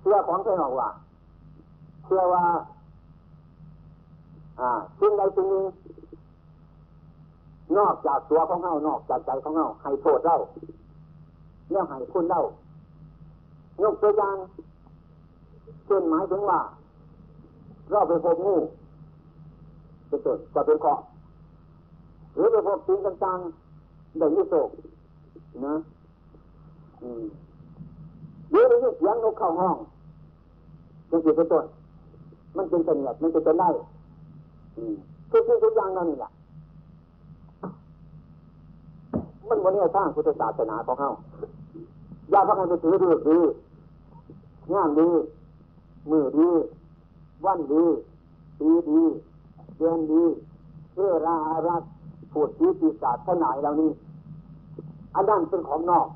เชื่อของภายนอกว่าเชื่อว่า อ่าสิ่งใดสิ่งหนึ่งนอกจากตัวของเฮานอกจากใจของเฮาให้โทษเล่าเนี่ยให้คุณเล่ายกตัวอย่างเช่นหมายถึงว่า เราไปพบงู เป็นต้นก็เป็นข้อหรือไปพบสิ่งต่างๆได้ยินโศกนะหรือได้ยินเสียงนกเข้าห้องเป็นสิ่งเป็นต้นมันเป็นเสียดมันจะเป็นได้ทุกสิ่งทุกอย่างนั่นนี่แหละมันวันนี้สร้างพุทธศาสนาของเขาอย่าพักกันไปถือดีดีงามดีมือดีวันดีปีดี เดือนดีเพื่อรารักพูดทีปีศาจขนาดเหล่านี้ อันนั้นเป็นของนอก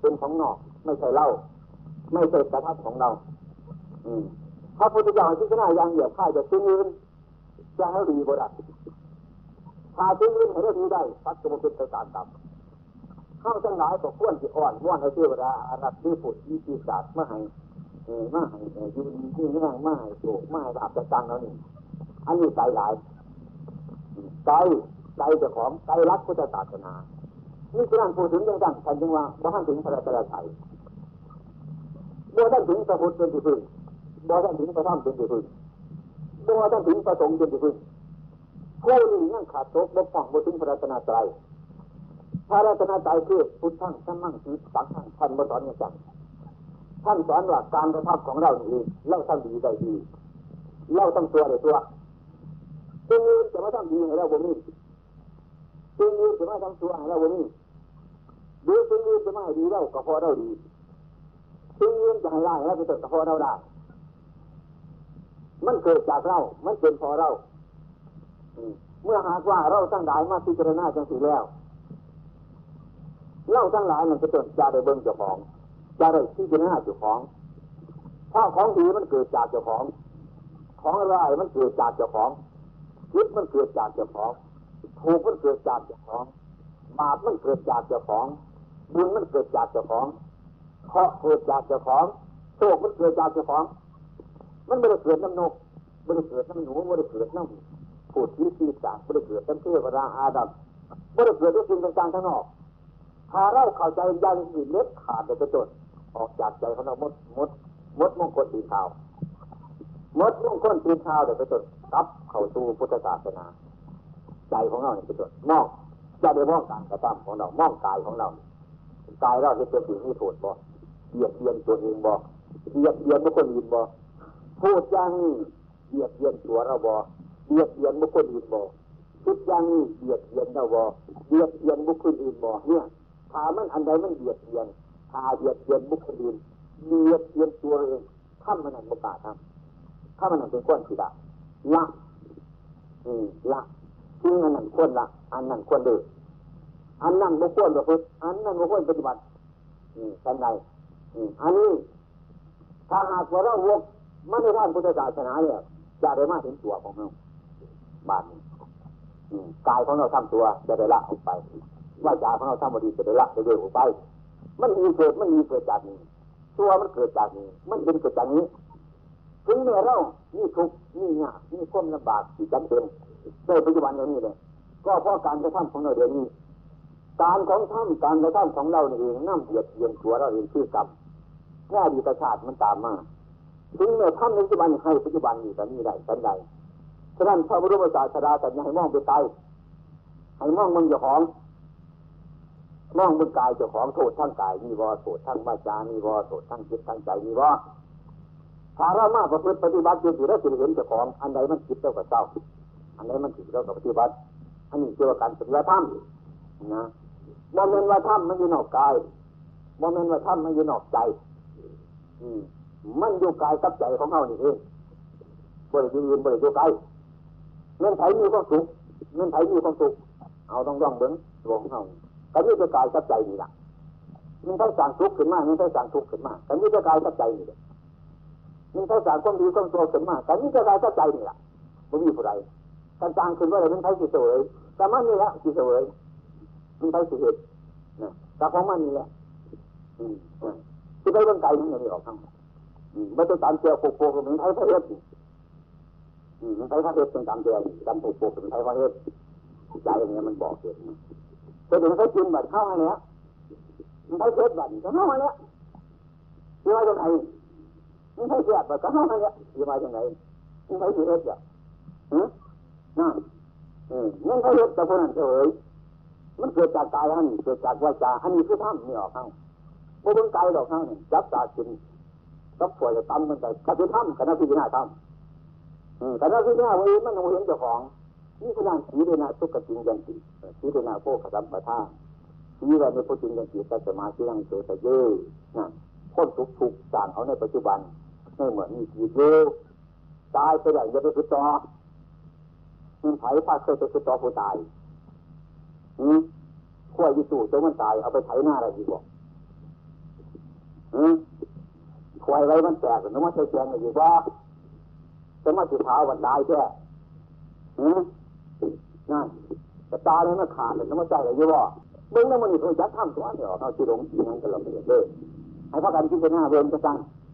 เป็นของนอก ไม่ใช่เล่า ไม่ใช่กระทับของเรา อืมพระพุทธเจ้าที่ขณะยังเหยียบข้าจะซื้อเงินจะให้ดีบ่ได้ถ้าซื้อเงินให้ดีได้พัดจะมาเป็นไปตามกรรมข้าทั้งหลายก็ควรจะอ่อนว่อนให้เทวดาอารักษ์ที่ผุดที่ปีศาจมาให้มาให้ยืนที่นั่งมาให้โศกมาให้ดาบจะจังแล้วนี่ อันนี้ใจหลายใจใจเจ้าของใจรักพุทธศาสนานี่คือการพูดถึงยังจังท่านจึงว่าบ้านถึงพระราชาไทยเมื่ท่านถึงพระพุทธเป็นที่พึ่งบ่ท่านถึงพระธรรมเป็นที่พึ่งบ่ท่านถึงพระสงฆ์เป็นที่พึ่งผู้นี้ยังขาดตกบกพร่องบ่ถึงพระรัตนตรัยพระรัตนตรัยคือพุทธังสัมมังสีสังฆังท่านบ่สอนอย่างจังท่านสอนว่าการกระทำของเราเองเราทำดีได้ดี เราต้องตัวได้ตัว สิ่งนี้จะมาทำดีให้เราบ่มีสิ่งนี้จะมาทำตัวให้เราบ่มีหรือสิ่งนี้จะมาให้ดีเราก็พอเราดีสิ่งนี้จะให้ร้ายเราไปเติมก็พอเราได้มันเกิดจากเรา มันเป็นพอเราเมื่อหากว่าเราทั้งหลายมาพิจารณาจังสีแล้วเราทั้งหลายมันจะเกิดจะได้เบิ่งเจ้าของจะได้พิจารณาเจ้าของถ้าของดีมันเกิดจากเจ้าของ ของร้ายมันเกิดจากเจ้าของ คิดมันเกิดจากเจ้าของถูกมันเกิดจากเจ้าของบาปมันเกิดจากเจ้าของ บุญมันเกิดจากเจ้าของเคราะห์เกิดจากเจ้าของโชคมันเกิดจากเจ้าของ มันไม่ได้เกิดน้ำนกไม่ได้เกิดน้ำหนูไม่ได้เกิดน้ำผูดที่ปีศาจไม่ได้เกิดน้ำเทวดาอาดัมไม่ได้เกิดด้วยสิ่งต่างๆข้างนอกถ้าเราเข้าใจยังอื่นเล็ดขาดไปจนออกจากใจของเราหมดหมดหมดมงคลตีเท้ามดมงคลตีเท้าเดี๋ยวไปจ นรับเข้าสู่พุทธศาสนา ใจของเราเนี่ยไปจนมองจะได้มองการกระทำของเรามองกายของเรากายเราเป็นสิ่งที่โทษบ่เบียดเบียนตัวเองบ่เบียดเบียนบุคคลอื่นบ่พูดอย่างนี้เบียดเบียนตัวเราบอเบียดเบียนบุคคลอื่นบอคิดอย่างนี้เบียดเบียนเราบอเบียดเบียนบุคคลอื่นบอเนี่ยถ้ามันอันใดมันเบียดเบียนถ้าเบียดเบียนบุคคลอื่นเบียดเบียนตัวเองถ้ามันนั่นบุกาทำถ้ามันนั่นเป็นก้อนสีดา ละอืมละทิ้งอันนั้นควรละอันนั้นควรดื้ออันนั้นบุคคลประพฤติอันนั้นบุคคลปฏิบัติอืมทันใดอืมอันนี้ถ้าหากว่าเราวกมันในทางพุทธศาสนาเนี่ยจะได้มาถึงตัวของเราบาดกายของเราทำตัวจะได้ละออกไปว่าจาของเราทำบดีจะได้ละจะเดินออกไป มันมีเกิดมันมีเกิดจากนี้ ตัวมันเกิดจากนี้ มันเป็นเกิดจากนี้ ถึงเมื่อเรานี่ทุกนี่ยากนี่ความลำบากที่จำเป็นในปัจจุบันอย่างนี้เลยก็เพราะการกระทำของเราเดี๋ยวนี้ การของท่านการกระทำของเราเองนั่งเบียดเบียนตัวเราเองชื่อกรรมแง่ดีประชาติมันตามมาถึงเมื่อทำในปัจจุบันให้ปัจจุบันอยู่แต่นี้ได้สันใดฉะนั้นพระบรมศาสดาแต่ยังให้มองไปไกลให้มองมึงเจ้าของมองมึงกายเจ้าของโทษทั้งกายมีวอโทษทั้งวาจามีวอโทษทั้งจิตทั้งใจมีวอ ถ้าเรามาประพฤติปฏิบัติจนถึงเราจะเห็นเจ้าของ อันใดมันคิดเท่ากับเจ้าอันใดมันคิดเท่ากับปฏิบัติ อันนี้เกี่ยวกับการปฏิบัติธรรมนะโมเมนว่าธรรมมันอยู่นอกกายโมเมนว่าธรรมมันอยู่นอกใจ อืมมันอยู่กายกับใจของเขานี่เองบริยืนบริอยู่กายเงินไถมีความสุขเงินไถมีความสุขเอาต้องย่องเบิ้งตัวของเขากันนี้จะกายกับใจนี่ละมันใช้สั่งทุกข์ขึ้นมามันใช้สั่งทุกข์ขึ้นมากันนี้จะกายกับใจนี่เลย มันใช้สั่งความดีความชั่วขึ้นมากันนี้จะกายกับใจนี่แหละไม่มีผู้ใดการสร้างขึ้นว่าอะไรมันใช้สิเสวยแต่มันนี่แหละสิเสวยมันใช้สิเหตุนะแต่ของมันนี่แหละอืมที่ไปเรื่องไกลนี่อย่างนี้ออกทั้งไม่ต้องตามเจียวโปกๆมันใช้พระเฮ็ดมันใช้พระเฮ็ดเป็นตามเจียวตามโปกๆมันใช้พระเฮ็ดใจอย่างเงี้ยมันบอกเกิดแต่ถึงใช้กินบัตรเข้าให้เนี้ยมันใช้เช็ดบัตรเข้าให้เนี้ยยี่ว่าจังไงมัน ใช้เสียบก็เข้าให้เนี้ยยี่ว่าจังไงมันใช้สีเฮ็ดอะนั่นอืมนั่นใช้เฮ็ดแต่คนนั้นเฉยมันเกิดจากกายอันนี้เกิดจากวาจาอันนี้คือถ้ำนี่ออกข้างบ่เบิ่งกายดอกข้างนี่จับตากินกับป่วยจะตั้มมันไปก็คือถ้ำคณะพิจารณาถ้ำอืมคณะพิจารณาวันนี้มันเห็นเจ้าของนี่คือการสีเดนาทุกขจริงยันติสีเดนาโภคสัมปทาสีเดนาพุทธิยันติตัสมาสีรังโสตเยนั่นพ้นทุกทุกสร้างเขาในปัจจุบัน ไม่เหมือนมีชีวิตเยตายไปอย่าไปคือต่อมันไผ่พาเคยไปคือต่อผู้ตายอืมขั้วยี่ตู้จนมันตายเอาไปไถหน้าอะไรดีบอกอืมควายไว้มันแตกหรือมันใช้แจงอะไรดีว่าจะมาสุดท้ายวันตายแค่อืมนั่นแต่ตาเนี่ยมันขาดเลยมันใจอะไรอยู่บ่เบิ้งแล้วมันนี่เคยจัดทำตัวเนี่ยเขาที่หลงที่นั่นก็ลำเอียดเลยให้พากันคิดเป็นหน้าเบิ่งจะสั่ง